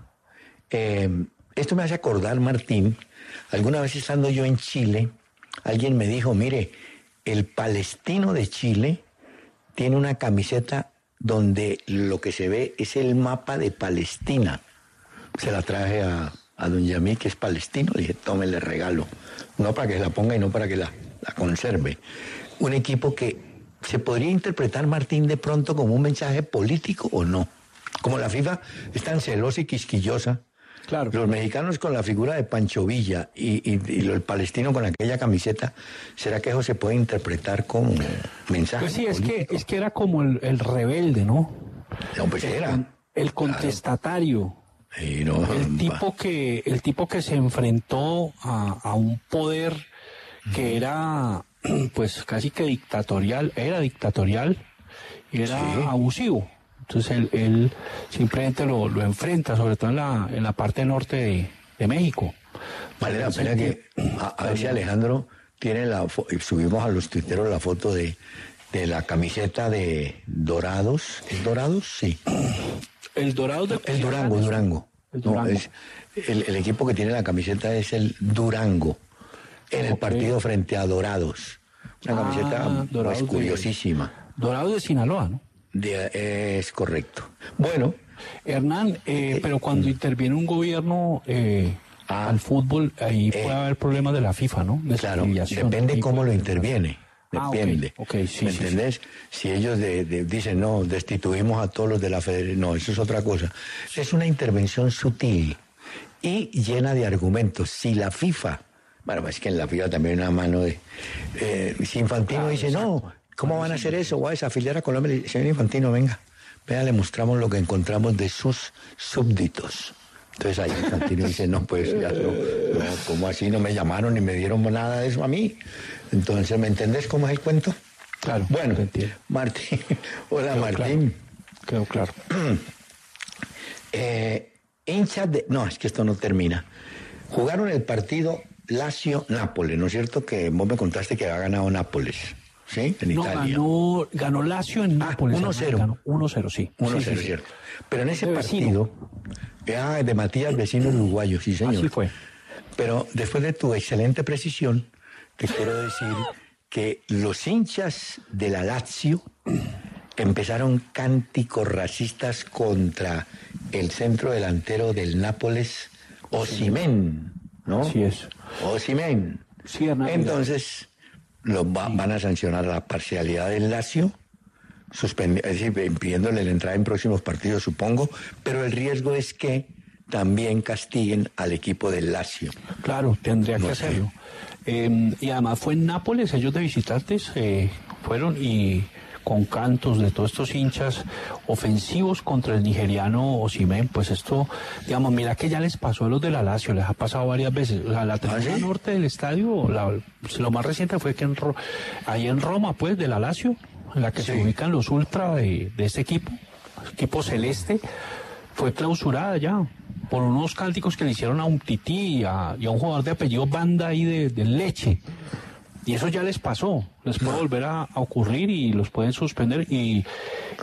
Eh, esto me hace acordar, Martín, alguna vez estando yo en Chile, alguien me dijo, mire, el palestino de Chile tiene una camiseta donde lo que se ve es el mapa de Palestina. Se la traje a, a don Yamí, que es palestino, le dije, tómele regalo. No para que la ponga y no para que la, la conserve. Un equipo que se podría interpretar, Martín, de pronto como un mensaje político o no. Como la FIFA es tan celosa y quisquillosa. Claro. Los mexicanos con la figura de Pancho Villa y, y, y el palestino con aquella camiseta, ¿será que eso se puede interpretar como mensaje? Pues sí, es que, es que era como el, el rebelde, ¿no? No, pues era. El contestatario. No, El tipo que, el tipo que se enfrentó a, a un poder que era pues casi que dictatorial, era dictatorial, y era Sí. abusivo. Entonces él, él simplemente lo, lo enfrenta, sobre todo en la, en la parte norte de, de México. Vale la pena que a, a ver si Alejandro tiene la subimos a los tuiteros la foto de, de la camiseta de Dorados. ¿Es Dorados? Sí. El Dorado de El Durango, Durango. El No, Durango. es- el, el equipo que tiene la camiseta es el Durango, en el partido frente a Dorados. Una Ah, camiseta Dorados pues, de- curiosísima. Dorado de Sinaloa, ¿no? De- es correcto. Bueno, Hernán, eh, pero cuando interviene un gobierno eh, Ah. al fútbol, ahí Eh. puede haber problemas de la FIFA, ¿no? De Claro, depende cómo lo interviene. Ah, Depende. sí, ¿Me sí, sí. entendés? Si ellos de- de- dicen, no, destituimos a todos los de la federación, no, eso es otra cosa. Es una intervención sutil y llena de argumentos. Si la FIFA, bueno, es que en la FIFA también hay una mano de... eh, si Infantino dice, no, ¿cómo van a hacer eso? Voy a desafiliar a Colombia. Señor Infantino, venga, vea, le mostramos lo que encontramos de sus súbditos. Entonces ahí Infantino dice, no, pues ya no, no, ¿cómo así? No me llamaron ni me dieron nada de eso a mí. Entonces, ¿me entendés cómo es el cuento? Claro, Bueno. Martín, hola Martín. Quedó claro. Eh, hinchas de... No, es que esto no termina. Jugaron el partido Lazio-Nápoles, ¿no es cierto? Que vos me contaste que había ganado Nápoles, ¿sí? En No, Italia. ganó, ganó Lazio en Ah, Nápoles. 1-0. Hernán, ganó 1-0, sí. 1-0, Sí, sí, sí. cierto. Pero en ese De vecino. partido, ah, de Matías Vecino Uruguayo, sí señor. Así fue. Pero después de tu excelente precisión, te quiero decir que los hinchas de la Lazio empezaron cánticos racistas contra el centro delantero del Nápoles, Osimén, ¿no? Así es. Osimén. Sí. Entonces, los va- van a sancionar la parcialidad del Lazio, suspendi- es decir, impidiéndole la entrada en próximos partidos, supongo, pero el riesgo es que también castiguen al equipo del Lazio. Claro, tendría No que sé. hacerlo. Eh, y además fue en Nápoles, ellos de visitantes eh, fueron y con cantos de todos estos hinchas ofensivos contra el nigeriano Osimhen, pues esto, digamos, mira que ya les pasó a los de la Lazio, les ha pasado varias veces. La, la tribuna sí? norte del estadio, la- lo más reciente fue que en ahí en Roma, pues, de la Lazio, en la que se ubican los ultra de, de este equipo, equipo celeste, fue clausurada ya por unos cánticos que le hicieron a un tití y a, y a un jugador de apellido Banda ahí de, de leche. Y eso ya les pasó, les puede volver a, a ocurrir y los pueden suspender y,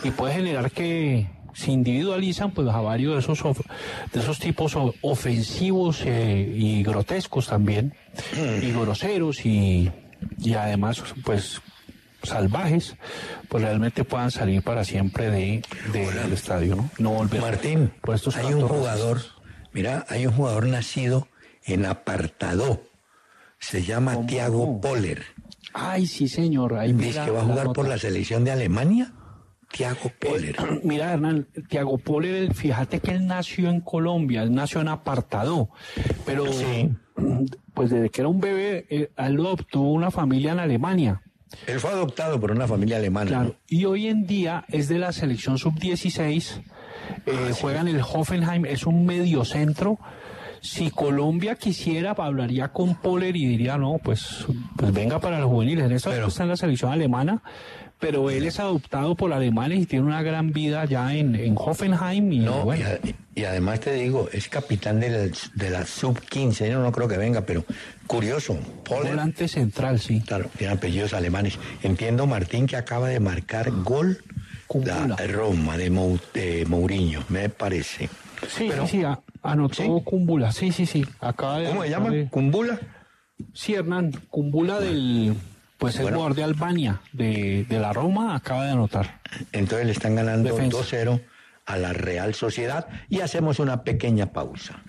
y puede generar que se individualizan pues a varios de esos of- de esos tipos ofensivos eh, y grotescos también y groseros y, y además pues salvajes pues realmente puedan salir para siempre de, de- del estadio no no volver Martín, por estos hay un jugador, mira, hay un jugador nacido en Apartadó, se llama ¿Cómo Tiago no? Poller. ay sí señor ahí Dice que va a jugar por la selección de Alemania. Tiago Poller. Eh, Mira, Hernán, Tiago Poller, fíjate que él nació en Colombia, él nació en Apartado, pero Sí. pues desde que era un bebé, eh, él lo obtuvo una familia en Alemania. Él fue adoptado por una familia alemana. Claro, ¿no? y hoy en día es de la selección sub-16, eh, juega en el Hoffenheim, es un mediocentro. Si Colombia quisiera, hablaría con Poller y diría, no, pues, pues venga para los juveniles. En esta Pero- está en la selección alemana, pero él es adoptado por alemanes y tiene una gran vida ya en, en Hoffenheim. Y No, y, bueno, y además te digo, es capitán de la, de la sub-15, yo no creo que venga, pero curioso, Poller, volante central, sí. claro, tiene apellidos alemanes. Entiendo, Martín, que acaba de marcar gol la Roma de, Mourinho, me parece. Sí, sí, sí, anotó Cumbula, sí, sí, sí. Acaba ¿Cómo se llama? ¿Cumbula? Sí, Hernán, Cumbula del, pues el jugador de Albania, de, de, la Roma, acaba de anotar. Entonces le están ganando 2-0 a la Real Sociedad y hacemos una pequeña pausa.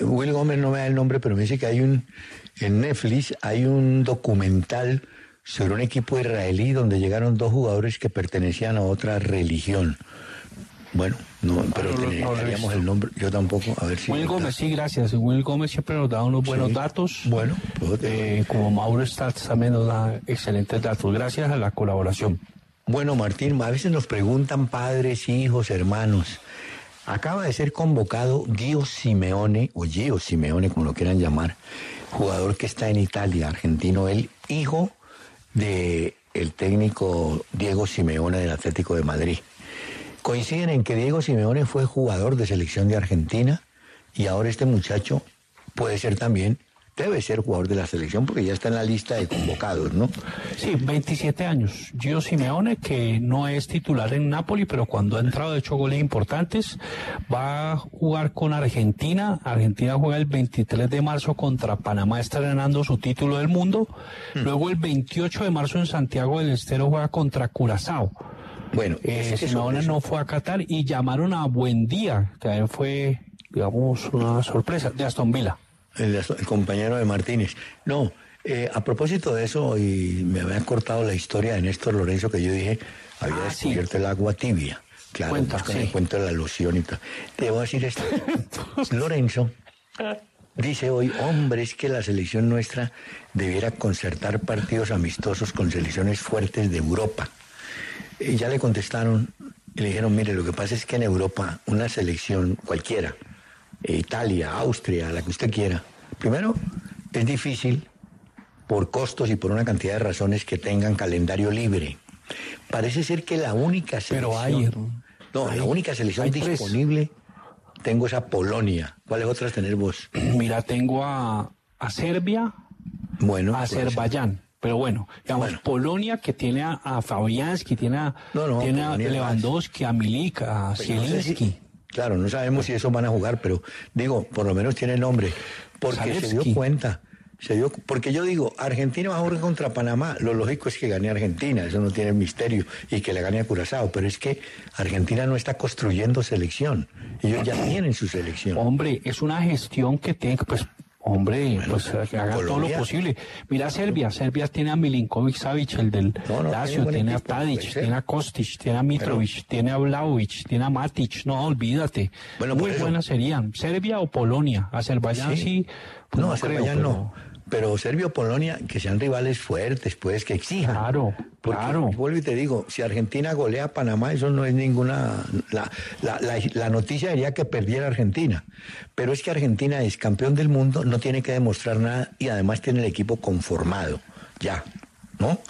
Will Gómez no me da el nombre, pero me dice que hay un, en Netflix hay un documental sobre un equipo israelí donde llegaron dos jugadores que pertenecían a otra religión. Bueno, no, pero teníamos el nombre, yo tampoco, a ver si... Will Gómez, sí, gracias. Will Gómez siempre nos da unos buenos datos. Bueno, pues, eh, como Mauro Stats también nos da excelentes datos. Gracias a la colaboración. Bueno, Martín, a veces nos preguntan padres, hijos, hermanos. Acaba de ser convocado Gio Simeone, o Gio Simeone, como lo quieran llamar, jugador que está en Italia, argentino, el hijo de el técnico Diego Simeone del Atlético de Madrid. Coinciden en que Diego Simeone fue jugador de selección de Argentina y ahora este muchacho puede ser también debe ser jugador de la selección porque ya está en la lista de convocados, ¿no? Sí, 27 años. Gio Simeone, que no es titular en Napoli, pero cuando ha entrado ha hecho goles importantes, va a jugar con Argentina. Argentina juega el 23 de marzo contra Panamá, estrenando su título del mundo. Hmm. Luego el 28 de marzo en Santiago del Estero juega contra Curazao. Bueno, eh, no fue a Qatar y llamaron a Buendía, que fue, digamos, una sorpresa, de Aston Villa el, compañero de Martínez. No, eh, a propósito de eso, y me habían cortado la historia de Néstor Lorenzo que yo dije, había ah, descubierto el agua tibia. Claro, Cuenta, sí. cuento la alusión y todo. Te voy a decir esto. Lorenzo dice hoy, hombre, es que la selección nuestra debiera concertar partidos amistosos con selecciones fuertes de Europa. Y ya le contestaron y le dijeron, mire, lo que pasa es que en Europa una selección cualquiera, Italia, Austria, la que usted quiera. Primero, es difícil por costos y por una cantidad de razones que tengan calendario libre. Parece ser que la única selección... Pero hay... No, la única selección disponible tengo esa Polonia. ¿Cuáles otras tener vos? Mira, tengo a, Serbia, bueno, a Azerbaiyán. Pero bueno, digamos, Polonia que tiene a, a Fabianski, tiene a, tiene a Lewandowski, a Milik, a Zielinski. Claro, no sabemos si eso van a jugar, pero digo, por lo menos tiene nombre, porque se dio cuenta. Se dio, porque yo digo, Argentina va a jugar contra Panamá. Lo lógico es que gane Argentina, eso no tiene misterio, y que le gane a Curazao. Pero es que Argentina no está construyendo selección. Ellos ya tienen su selección. Hombre, es una gestión que tiene, pues Hombre, pues que haga todo lo posible. Mira Serbia, Serbia tiene a Milinkovic Savic, el del Lazio, tiene, a Tadic, tiene a Kostic, tiene a Mitrovic, tiene a Vlaovic, tiene a Matic, no, olvídate. Bueno, Muy buenas serían, Serbia o Polonia, Azerbaiyán sí, pues no, Azerbaiyán no. pero Serbia-Polonia, que sean rivales fuertes, pues, que exijan. Claro, claro. Vuelvo y te digo, si Argentina golea a Panamá, eso no es ninguna... La, la, la, noticia diría que perdiera Argentina, pero es que Argentina es campeón del mundo, no tiene que demostrar nada y además tiene el equipo conformado, ya, ¿no?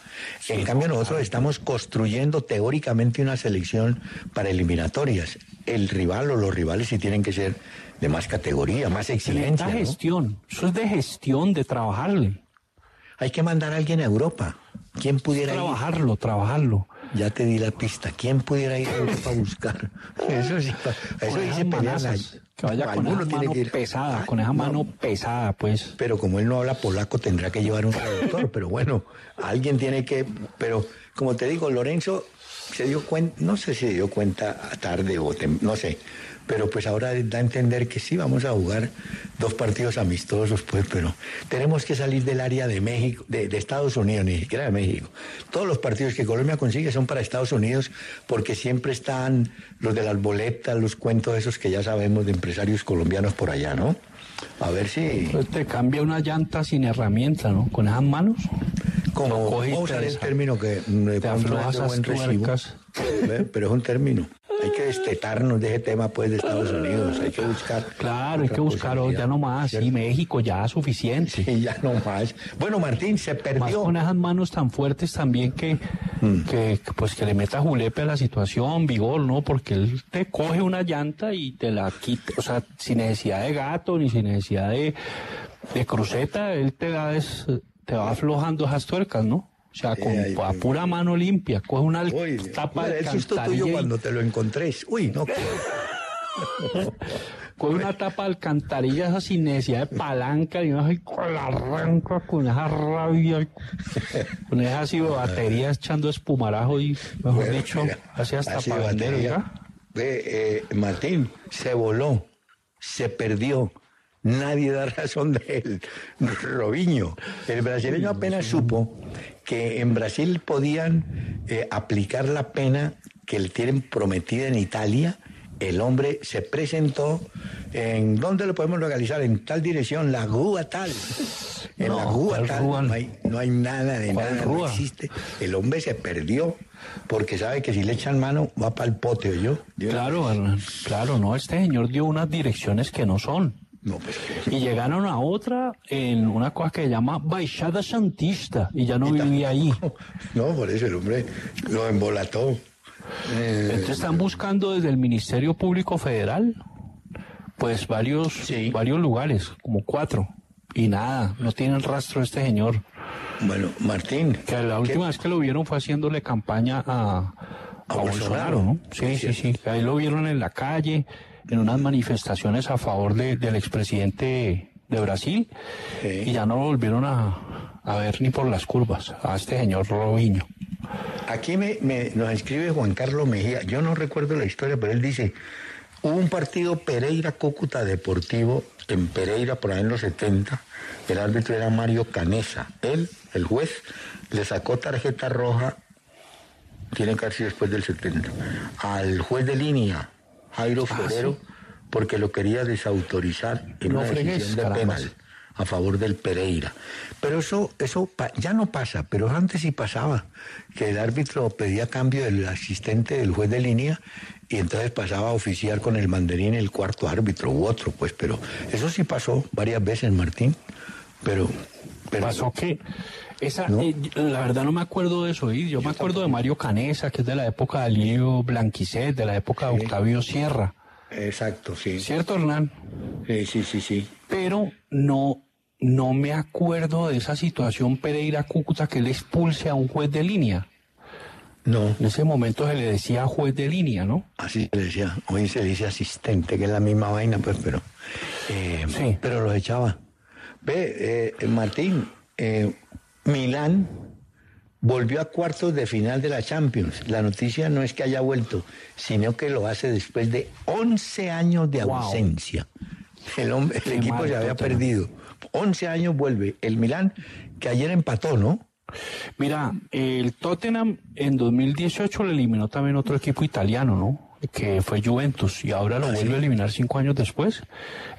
en cambio, nosotros estamos construyendo teóricamente una selección para eliminatorias. El rival o los rivales sí tienen que ser de más categoría, más exigencia. ¿no? gestión, eso es de gestión, de trabajarle. Hay que mandar a alguien a Europa. ¿Quién pudiera trabajarlo, trabajarlo. Ya te di la pista. ¿Quién pudiera ir a Europa a buscar? Eso sí, eso dice Peñas. Que vaya con esa mano pesada, con esa mano pesada, pues. Pero como él no habla polaco, tendrá que llevar un traductor. pero bueno, alguien tiene que. Pero como te digo, Lorenzo se dio cuenta, no sé si se dio cuenta tarde o no sé, pero pues ahora da a entender que sí vamos a jugar dos partidos amistosos, pues, pero tenemos que salir del área de México, de, Estados Unidos, ni siquiera de México. Todos los partidos que Colombia consigue son para Estados Unidos, porque siempre están los de las boletas, los cuentos esos que ya sabemos de empresarios colombianos por allá, ¿no? A ver si. Pues te cambia una llanta sin herramienta, ¿no? Con esas manos. Como vamos a usar el término que me te aflojas buen recibo, pero es un término. Hay que destetarnos de ese tema pues de Estados Unidos, hay que buscar. Claro, hay que buscar ya no más, y México ya suficiente. Sí, ya no más. Bueno, Martín, se perdió. Más con esas manos tan fuertes también que, mm. que, pues que le meta julepe a la situación, vigor, ¿no? Porque él te coge una llanta y te la quita, o sea, sin necesidad de gato, ni sin necesidad de, de cruceta, él te da es, te va aflojando esas tuercas, ¿no? O sea, con a pura mano limpia, coge una Uy, tapa mira, de el susto tuyo cuando te lo encontré. Uy, no. Coge una tapa de alcantarilla esa sin necesidad de palanca y uno la arranca con esa rabia, con esa así batería echando espumarajo y, mejor Bueno, dicho, mira, así hasta para de vender. Ve, eh, Martín, se voló, se perdió. Nadie da razón de él. Robinho. El brasileño apenas supo que en Brasil podían eh, aplicar la pena que le tienen prometida en Italia. El hombre se presentó en dónde lo podemos localizar en tal dirección, la Rúa tal. En No, la Rúa ¿cuál tal Rúa? no hay, no hay nada de ¿Cuál nada, no existe. El hombre se perdió porque sabe que si le echan mano va para el pote, yo. Claro, claro, no, este señor dio unas direcciones que no son. No, pues Y llegaron a otra en una cosa que se llama Baixada Santista y ya no vivía ahí. No, por eso el hombre lo embolató. Eh, Entonces están buscando desde el Ministerio Público Federal, pues varios, Sí. varios lugares, como cuatro. Y nada, no tienen rastro de este señor. bueno, Martín. Que la última vez que lo vieron fue haciéndole campaña a, a, A Bolsonaro, Bolsonaro. ¿no? Sí, sí, sí. Ahí lo vieron en la calle, en unas manifestaciones a favor de- del expresidente de Brasil. Sí. Y ya no lo volvieron a, a ver ni por las curvas, a este señor Robinho. Aquí me, me- nos escribe Juan Carlos Mejía. Yo no recuerdo la historia, pero él dice: hubo un partido Pereira-Cúcuta Deportivo en Pereira por ahí en los 70. El árbitro era Mario Canesa. Él, el juez, le sacó tarjeta roja, tiene que haber sido después del 70, al juez de línea, Jairo Forero, porque lo quería desautorizar en No una decisión de penal a favor del Pereira. Pero eso, eso ya no pasa, pero antes sí pasaba, que el árbitro pedía cambio del asistente del juez de línea y entonces pasaba a oficiar con el mandarín el cuarto árbitro u otro, pues, pero eso sí pasó varias veces, Martín, pero... pero Pasó que esa, ¿No? eh, la verdad no me acuerdo de eso. y Yo, me acuerdo de Mario Canesa, que es de la época de Alilio Blanquicet, de la época de Octavio Sierra. Exacto, sí. ¿Cierto, Hernán? Sí, sí, sí, sí. Pero no, no me acuerdo de esa situación Pereira Cúcuta que le expulse a un juez de línea. No, En ese momento se le decía juez de línea, ¿no? así se le decía. Hoy se le dice asistente, que es la misma vaina, pues, pero... eh, Sí. Pero los echaba. Ve, eh, Martín, eh, Milán volvió a cuartos de final de la Champions. La noticia no es que haya vuelto, sino que lo hace después de 11 años de Wow. ausencia. El, hombre, el Qué equipo se había Tottenham. perdido. 11 años vuelve. El Milán, que ayer empató, ¿no? Mira, el Tottenham en 2018 le eliminó también otro equipo italiano, ¿no? Que fue Juventus y ahora lo vuelve a eliminar cinco años después.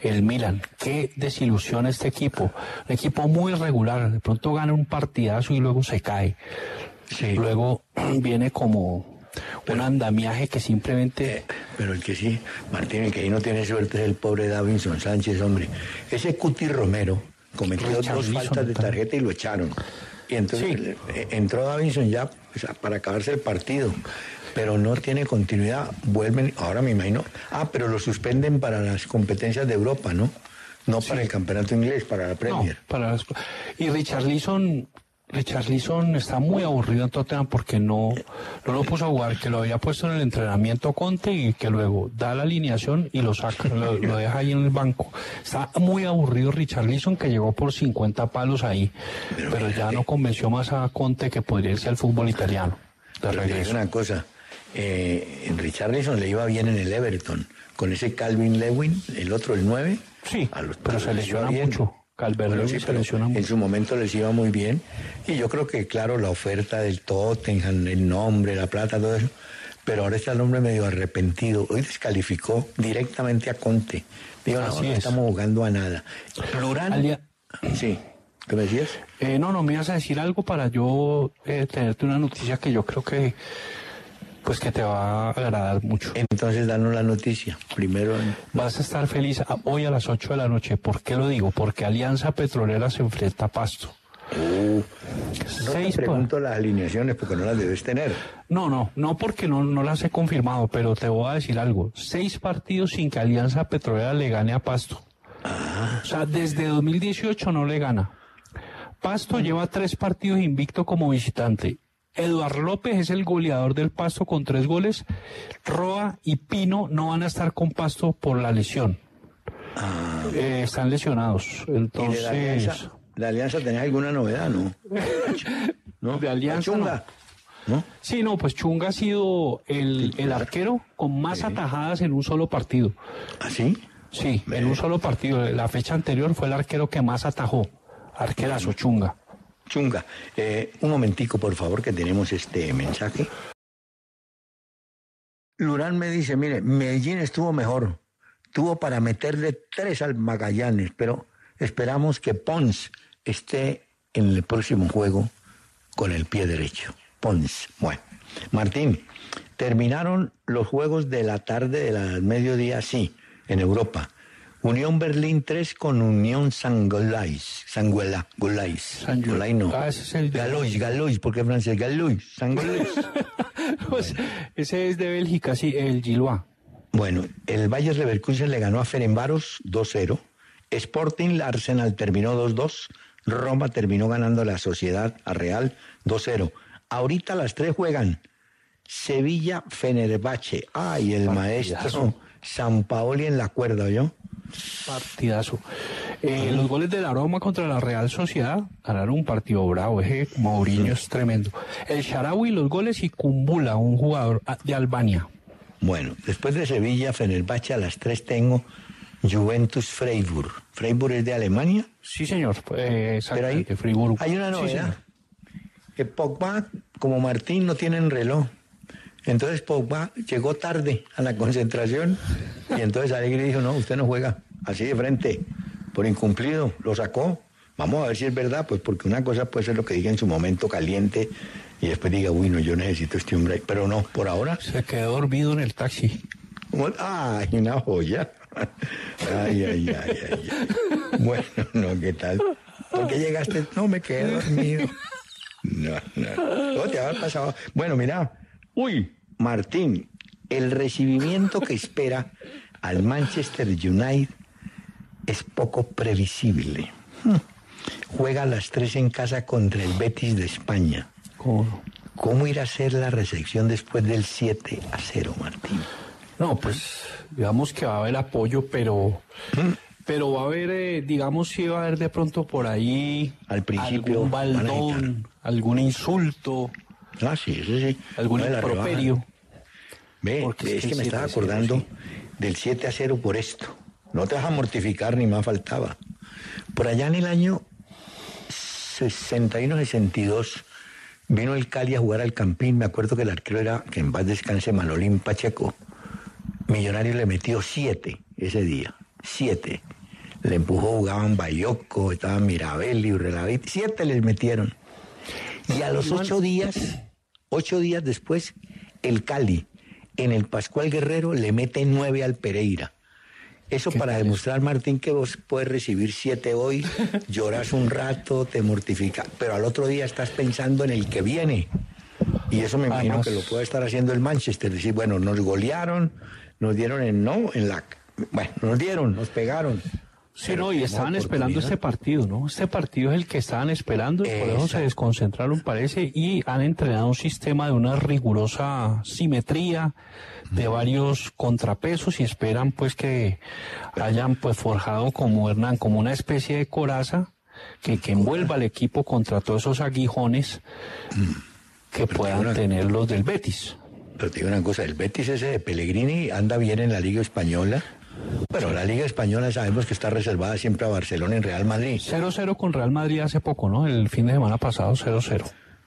El Milan. Qué desilusión este equipo. Un equipo muy irregular. De pronto gana un partidazo y luego se cae. Sí. Luego viene como un andamiaje que simplemente... Eh, Pero el que sí, Martín, el que ahí no tiene suerte es el pobre Davinson Sánchez, hombre. Ese Cuti Romero cometió dos faltas de tarjeta y lo echaron. Y entonces Sí. eh, entró Davinson ya para acabarse el partido. Pero no tiene continuidad. Vuelven, ahora me imagino. Ah, pero lo suspenden para las competencias de Europa, ¿no? No para el campeonato inglés, para la No, Premier. para las- y Richarlison, Richarlison está muy aburrido en Tottenham porque no, no lo puso a jugar, que lo había puesto en el entrenamiento Conte y que luego da la alineación y lo saca, lo, lo deja ahí en el banco. Está muy aburrido Richarlison que llegó por 50 palos ahí, pero, ya no convenció más a Conte que podría irse al fútbol italiano. De regreso. una cosa, eh, en Richarlison le iba bien en el Everton, con ese Calvin Lewin, el otro, el 9. Sí, a los pero todos se lesiona bien. mucho. Calvert-Lewin sí, se lesiona En mucho. su momento les iba muy bien. Y yo creo que, claro, la oferta del Tottenham, el nombre, la plata, todo eso. Pero ahora está el hombre medio arrepentido. Hoy descalificó directamente a Conte. Digo, no, no es. estamos jugando a nada. Plural. Alia- Sí. ¿Qué me decías? Eh, no, no, me ibas a decir algo para yo eh, tenerte una noticia que yo creo que pues que te va a agradar mucho. Entonces, danos la noticia. Primero, Vas a estar feliz hoy a las 8 de la noche. ¿Por qué lo digo? Porque Alianza Petrolera se enfrenta a Pasto. no Seis te pregunto las alineaciones porque no las debes tener. No, no, no porque no, no las he confirmado, pero te voy a decir algo. Seis partidos sin que Alianza Petrolera le gane a Pasto. Ah. O sea, desde 2018 no le gana. Pasto lleva tres partidos invicto como visitante. Eduard López es el goleador del Pasto con tres goles. Roa y Pino no van a estar con Pasto por la lesión. Eh, están lesionados. ¿Y de la Entonces, alianza, la alianza tenía alguna novedad, no? ¿No? De Alianza, Chunga, ¿no? sí, no, pues Chunga ha sido el, el arquero con más atajadas en un solo partido. ¿Así? Sí, en un solo partido. La fecha anterior fue el arquero que más atajó. Arquerazo, Chunga. Chunga. Eh, un momentico, por favor, que tenemos este mensaje. Lurán me dice, mire, Medellín estuvo mejor. Tuvo para meterle tres al Magallanes, pero esperamos que Pons esté en el próximo juego con el pie derecho. Pons. Bueno, Martín, terminaron los juegos de la tarde de la mediodía, sí, en Europa. Unión Berlín 3 con Unión Sangolais. Sanguela, Golais. Golais no. Ah, ese es el de- Galois, Galois, porque es francés. Galois, Sangolais. Pues, ese es de Bélgica, sí, el Gilois. bueno, el Bayer Leverkusen le ganó a Ferenbaros 2-0. Sporting, Arsenal terminó 2-2. Roma terminó ganando la Sociedad a Real 2-0. Ahorita las tres juegan. Sevilla, Fenerbahce. Ay, el maestro San Paoli en la cuerda, ¿yo? Partidazo. Eh, los goles de la Roma contra la Real Sociedad ganaron un partido bravo. Ese Mourinho es tremendo. El Sharawi, los goles y Kumbula, un jugador ah, de Albania. Bueno, después de Sevilla, Fenerbahce, a las tres tengo Juventus Freiburg. Freiburg es de Alemania. Sí, señor. Eh, Pero ahí exactamente, Friburgo. hay una novedad. que Pogba, como Martín, no tienen reloj. Entonces Pogba llegó tarde a la concentración y entonces Alegre dijo, no, usted no juega así de frente, por incumplido, lo sacó. Vamos a ver si es verdad, pues porque una cosa puede ser lo que diga en su momento caliente y después diga, uy, no, yo necesito este hombre, ahí". pero no, por ahora Se quedó dormido en el taxi. Ay, una joya. Ay, ay, ay, ay. ay. Bueno, no, ¿qué tal? ¿Por qué llegaste? No, me quedé dormido. No, no. No te habrá pasado. Bueno, mira. Uy, Martín, el recibimiento que espera al Manchester United es poco previsible. Hmm. Juega a las tres en casa contra el Betis de España. ¿Cómo irá a ser la recepción después del 7 a 0, Martín? No, pues digamos que va a haber apoyo, pero pero va a haber, eh, digamos, si va a haber de pronto por ahí Al principio algún baldón, algún insulto, Ah, sí, eso sí. algún improperio. Ve, Porque es que me estaba 7 a 0, acordando sí. del 7 a 0 por esto. No te vas a mortificar ni más faltaba. Por allá en el año 61-62 vino el Cali a jugar al Campín. Me acuerdo que el arquero era, que en paz descanse, Manolín Pacheco. Millonario le metió siete ese día. Siete. Le empujó, jugaban Bayoco, estaban Mirabel y Urrelavit. Siete les metieron. Y a los ocho días, ocho días después, el Cali, en el Pascual Guerrero, le mete nueve al Pereira. Eso para demostrar, Martín, que vos puedes recibir siete hoy, lloras un rato, te mortifica, pero al otro día estás pensando en el que viene. Y eso me imagino Además- que lo puede estar haciendo el Manchester. Decir, bueno, nos golearon, nos dieron en no, en la. Bueno, nos dieron, nos pegaron. Sí, no, y estaban esperando este partido, ¿no? Este partido es el que estaban esperando y por eso se desconcentraron, parece, y han entrenado un sistema de una rigurosa simetría, de varios contrapesos y esperan pues que hayan pues forjado como Hernán, como una especie de coraza que, que envuelva al equipo contra todos esos aguijones que puedan tener los del Betis. Pero te digo una cosa, el Betis ese de Pellegrini anda bien en la Liga Española. Pero la Liga Española sabemos que está reservada siempre a Barcelona y Real Madrid. 0-0 con Real Madrid hace poco, ¿no? El fin de semana pasado 0-0.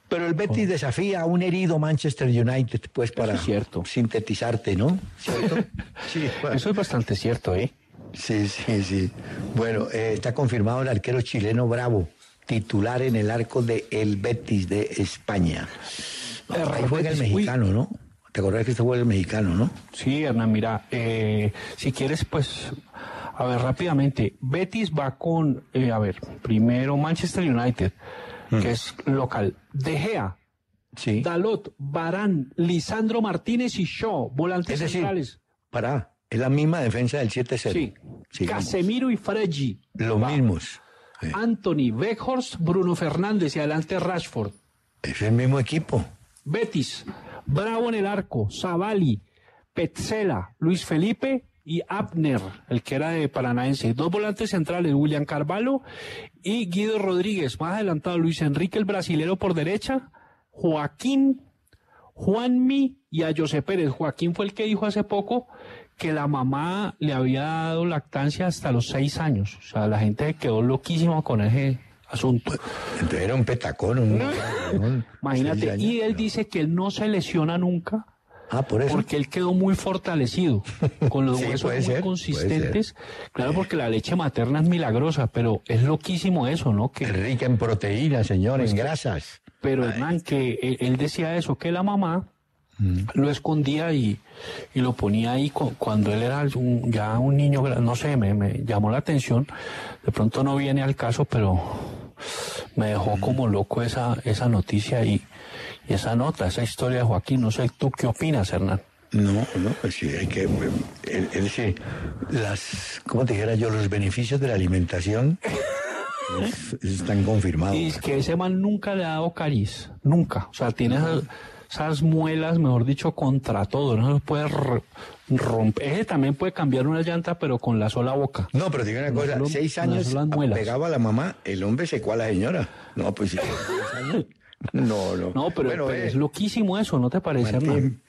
Pero el Betis desafía a un herido Manchester United, pues para es cierto. sintetizarte, ¿no? ¿Cierto? Sí, bueno. Eso es bastante cierto, ¿eh? sí, sí, sí. Bueno, eh, está confirmado el arquero chileno Bravo, titular en el arco de el Betis de España. Ahí juega el mexicano, ¿no? ¿Te acordás que este juega el mexicano, no? Sí, Hernán, mira, eh, si quieres, pues, a ver, rápidamente, Betis va con, eh, a ver, primero Manchester United, que es local, De Gea, Sí. Dalot, Barán, Lisandro Martínez y Shaw, volantes Es centrales. Para, es la misma defensa del 7-0. Sí, Sigamos. Casemiro y Freggi. Los Va. mismos. Anthony, Beckhorst, Bruno Fernández y adelante Rashford. Es el mismo equipo. Betis, Bravo en el arco, Zavali, Petzela, Luis Felipe y Abner, el que era de Paranaense. Dos volantes centrales, William Carvalho y Guido Rodríguez. Más adelantado, Luis Enrique, el brasilero por derecha, Joaquín, Juanmi y a José Pérez. Joaquín fue el que dijo hace poco que la mamá le había dado lactancia hasta los seis años. O sea, la gente quedó loquísima con ese asunto. Entonces era un petacón. Un, un- Imagínate, años. y él dice que él no se lesiona nunca Ah, por eso. porque él quedó muy fortalecido, con los Sí, huesos muy ser, consistentes. Claro, porque la leche materna es milagrosa, pero es loquísimo eso, ¿no? Que, Rica en proteínas, señor, Pues en que- grasas. pero Hernán, que él, él decía eso, que la mamá lo escondía y, y lo ponía ahí cu- cuando él era un- ya un niño, no sé, me, me llamó la atención. De pronto no viene al caso, pero me dejó como loco esa, esa noticia y, y esa nota, esa historia de Joaquín. No sé, ¿tú qué opinas, Hernán? No, no, pues sí, hay que. Él, él sí, las. ¿Cómo te dijera yo? Los beneficios de la alimentación es- están confirmados. Y es que ese man nunca le ha dado cariz, nunca. O sea, tiene esas, esas muelas, mejor dicho, contra todo. No se puede r- romper. Ese también puede cambiar una llanta, pero con la sola boca. No, pero digo una cosa, solo- seis años pegaba a la mamá, el hombre secó a la señora. No, pues sí. No, no. No, pero, Bueno, pero eh, es loquísimo eso, ¿no te parece? Martín,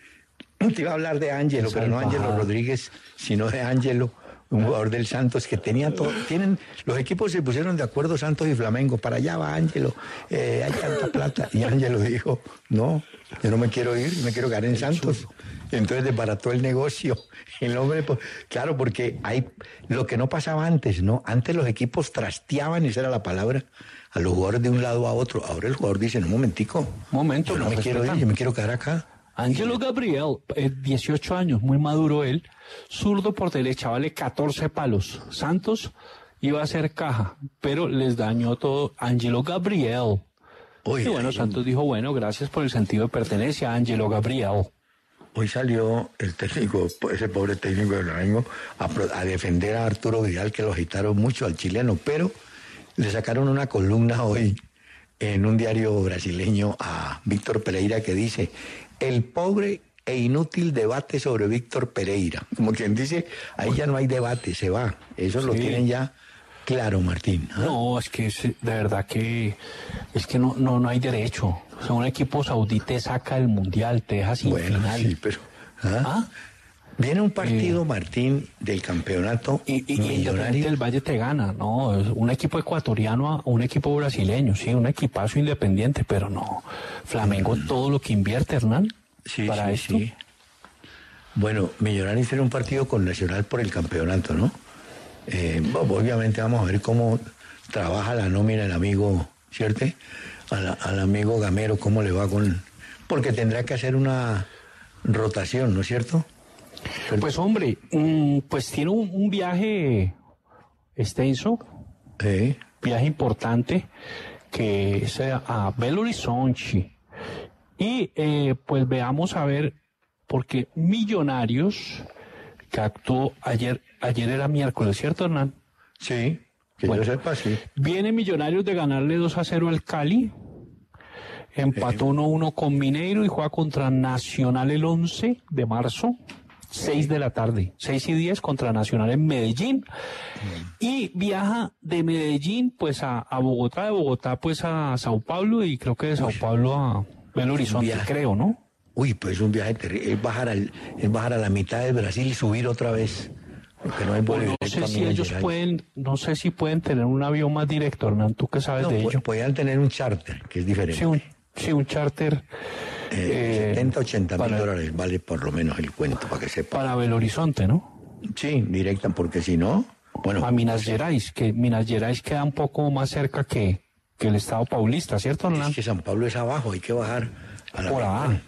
te iba a hablar de Ángelo, pero no. Ángelo Rodríguez, sino de Ángelo, un jugador del Santos que tenía todo. Tienen, los equipos se pusieron de acuerdo, Santos y Flamengo, para allá va Ángelo, eh, hay tanta plata. Y Ángelo dijo, no, yo no me quiero ir, me quiero quedar en Santos. Entonces desbarató el negocio. El hombre, pues, claro, porque hay lo que no pasaba antes, ¿no? Antes los equipos trasteaban, esa era la palabra, a los jugadores de un lado a otro. Ahora el jugador dice, no, un momentico, Momento, yo no me quiero ir, yo me quiero quedar acá. Ángelo Gabriel, eh, 18 años, muy maduro él, zurdo por derecha, vale 14 palos. Santos iba a ser caja, pero les dañó todo Ángelo Gabriel. Uy, y bueno, Santos dijo, bueno, gracias por el sentido de pertenencia, Ángelo Gabriel. Hoy salió el técnico, ese pobre técnico de Flamengo, a, a defender a Arturo Vidal, que lo agitaron mucho al chileno, pero le sacaron una columna hoy en un diario brasileño a Víctor Pereira que dice, el pobre e inútil debate sobre Víctor Pereira. Como quien dice, ahí ya no hay debate, se va. Eso lo tienen ya claro, Martín. ¿ah? No, es que es- de verdad que es que no, no, no hay derecho. O sea, un equipo saudí te saca del mundial, te deja sin Bueno, final. sí, pero... ¿ah? ¿Ah? Viene un partido, Martín, del campeonato Y, y- y Valle te gana, no, es un equipo ecuatoriano un equipo brasileño, sí, un equipazo independiente, pero no, Flamengo todo lo que invierte, Hernán, Sí, para sí, esto. sí. Bueno, Millonarios tiene un partido con Nacional por el campeonato, ¿no? Eh, obviamente vamos a ver cómo trabaja la nómina el amigo, ¿cierto? Al, al amigo Gamero, cómo le va con... Porque tendrá que hacer una rotación, ¿no es cierto? Pues hombre, mm, pues tiene un, un viaje extenso, Sí. viaje importante, que es a a Belo Horizonte. Y eh, pues veamos a ver, porque Millonarios, que actuó ayer, ayer era miércoles, ¿cierto Hernán? Sí, que Bueno. yo sepa, sí. Viene Millonarios de ganarle 2 a 0 al Cali. Empató 1-1 con Mineiro y juega contra Nacional el 11 de marzo, 6 de la tarde. 6 y 10 contra Nacional en Medellín. Y viaja de Medellín pues a, a Bogotá, de Bogotá pues a Sao Paulo y creo que de Sao Paulo a Belo Horizonte, creo, ¿no? Uy, pues es un viaje terrible. Es bajar, al, es bajar a la mitad de Brasil y subir otra vez. Porque no hay vuelo no directo sé si ellos pueden, no sé si pueden tener un avión más directo, Hernán, tú qué sabes No, de ello. podían tener un charter, que es diferente. Sí, un, sí, un charter. Eh, eh, 70, 80 mil para- dólares vale por lo menos el cuento, para que sepa. para Belo Horizonte, ¿no? Sí, directa, porque si no, bueno, A Minas Gerais, que Minas Gerais queda un poco más cerca que, que el Estado Paulista, ¿cierto, Hernán? es que San Pablo es abajo, hay que bajar a la Por mitad.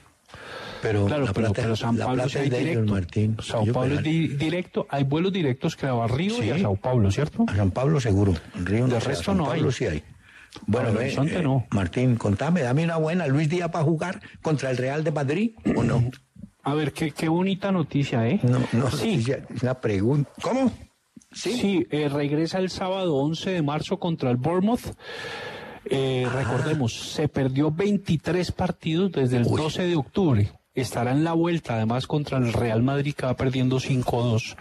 Pero Claro, la pero, plata, pero San Pablo sí es directo. Martín. Sao Paulo es di- directo. Hay vuelos directos que a Río y a Sí. Sao Paulo, ¿cierto? A San Pablo seguro, Río no resto San no Pablo hay. sí hay. Bueno, ve, eh, no. Martín, contame, dame una buena Luis Díaz para jugar contra el Real de Madrid o no? A ver, qué, qué bonita noticia, ¿eh? No, no, Sí, es una pregunta. ¿Cómo? Sí, eh, regresa el sábado 11 de marzo contra el Bournemouth. Eh, Ah. Recordemos, se perdió 23 partidos desde el 12 de octubre. Estará en la vuelta, además, contra el Real Madrid, que va perdiendo 5-2.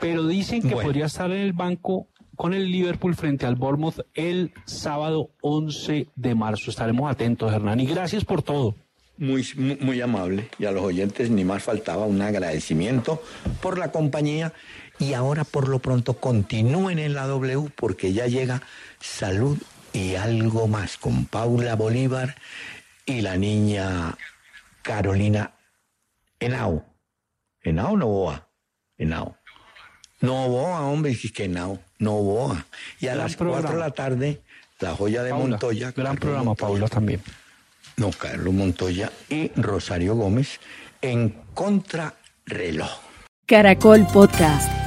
Pero dicen que Bueno. podría estar en el banco con el Liverpool frente al Bournemouth el sábado 11 de marzo. Estaremos atentos, Hernán. Y gracias por todo. Muy, muy, muy amable. Y a los oyentes ni más faltaba un agradecimiento por la compañía. Y ahora por lo pronto continúen en la W porque ya llega salud y algo más con Paula Bolívar y la niña Carolina Henao. Henao Novoa. Henao. Novoa, hombre, es que Henao. Novoa. Y a Gran las cuatro de programa. la tarde, la joya de Paula, Montoya. Gran Carlos programa, Montoya. Paula, también. No, Carlos Montoya y Rosario Gómez en Contrarreloj. Caracol Podcast.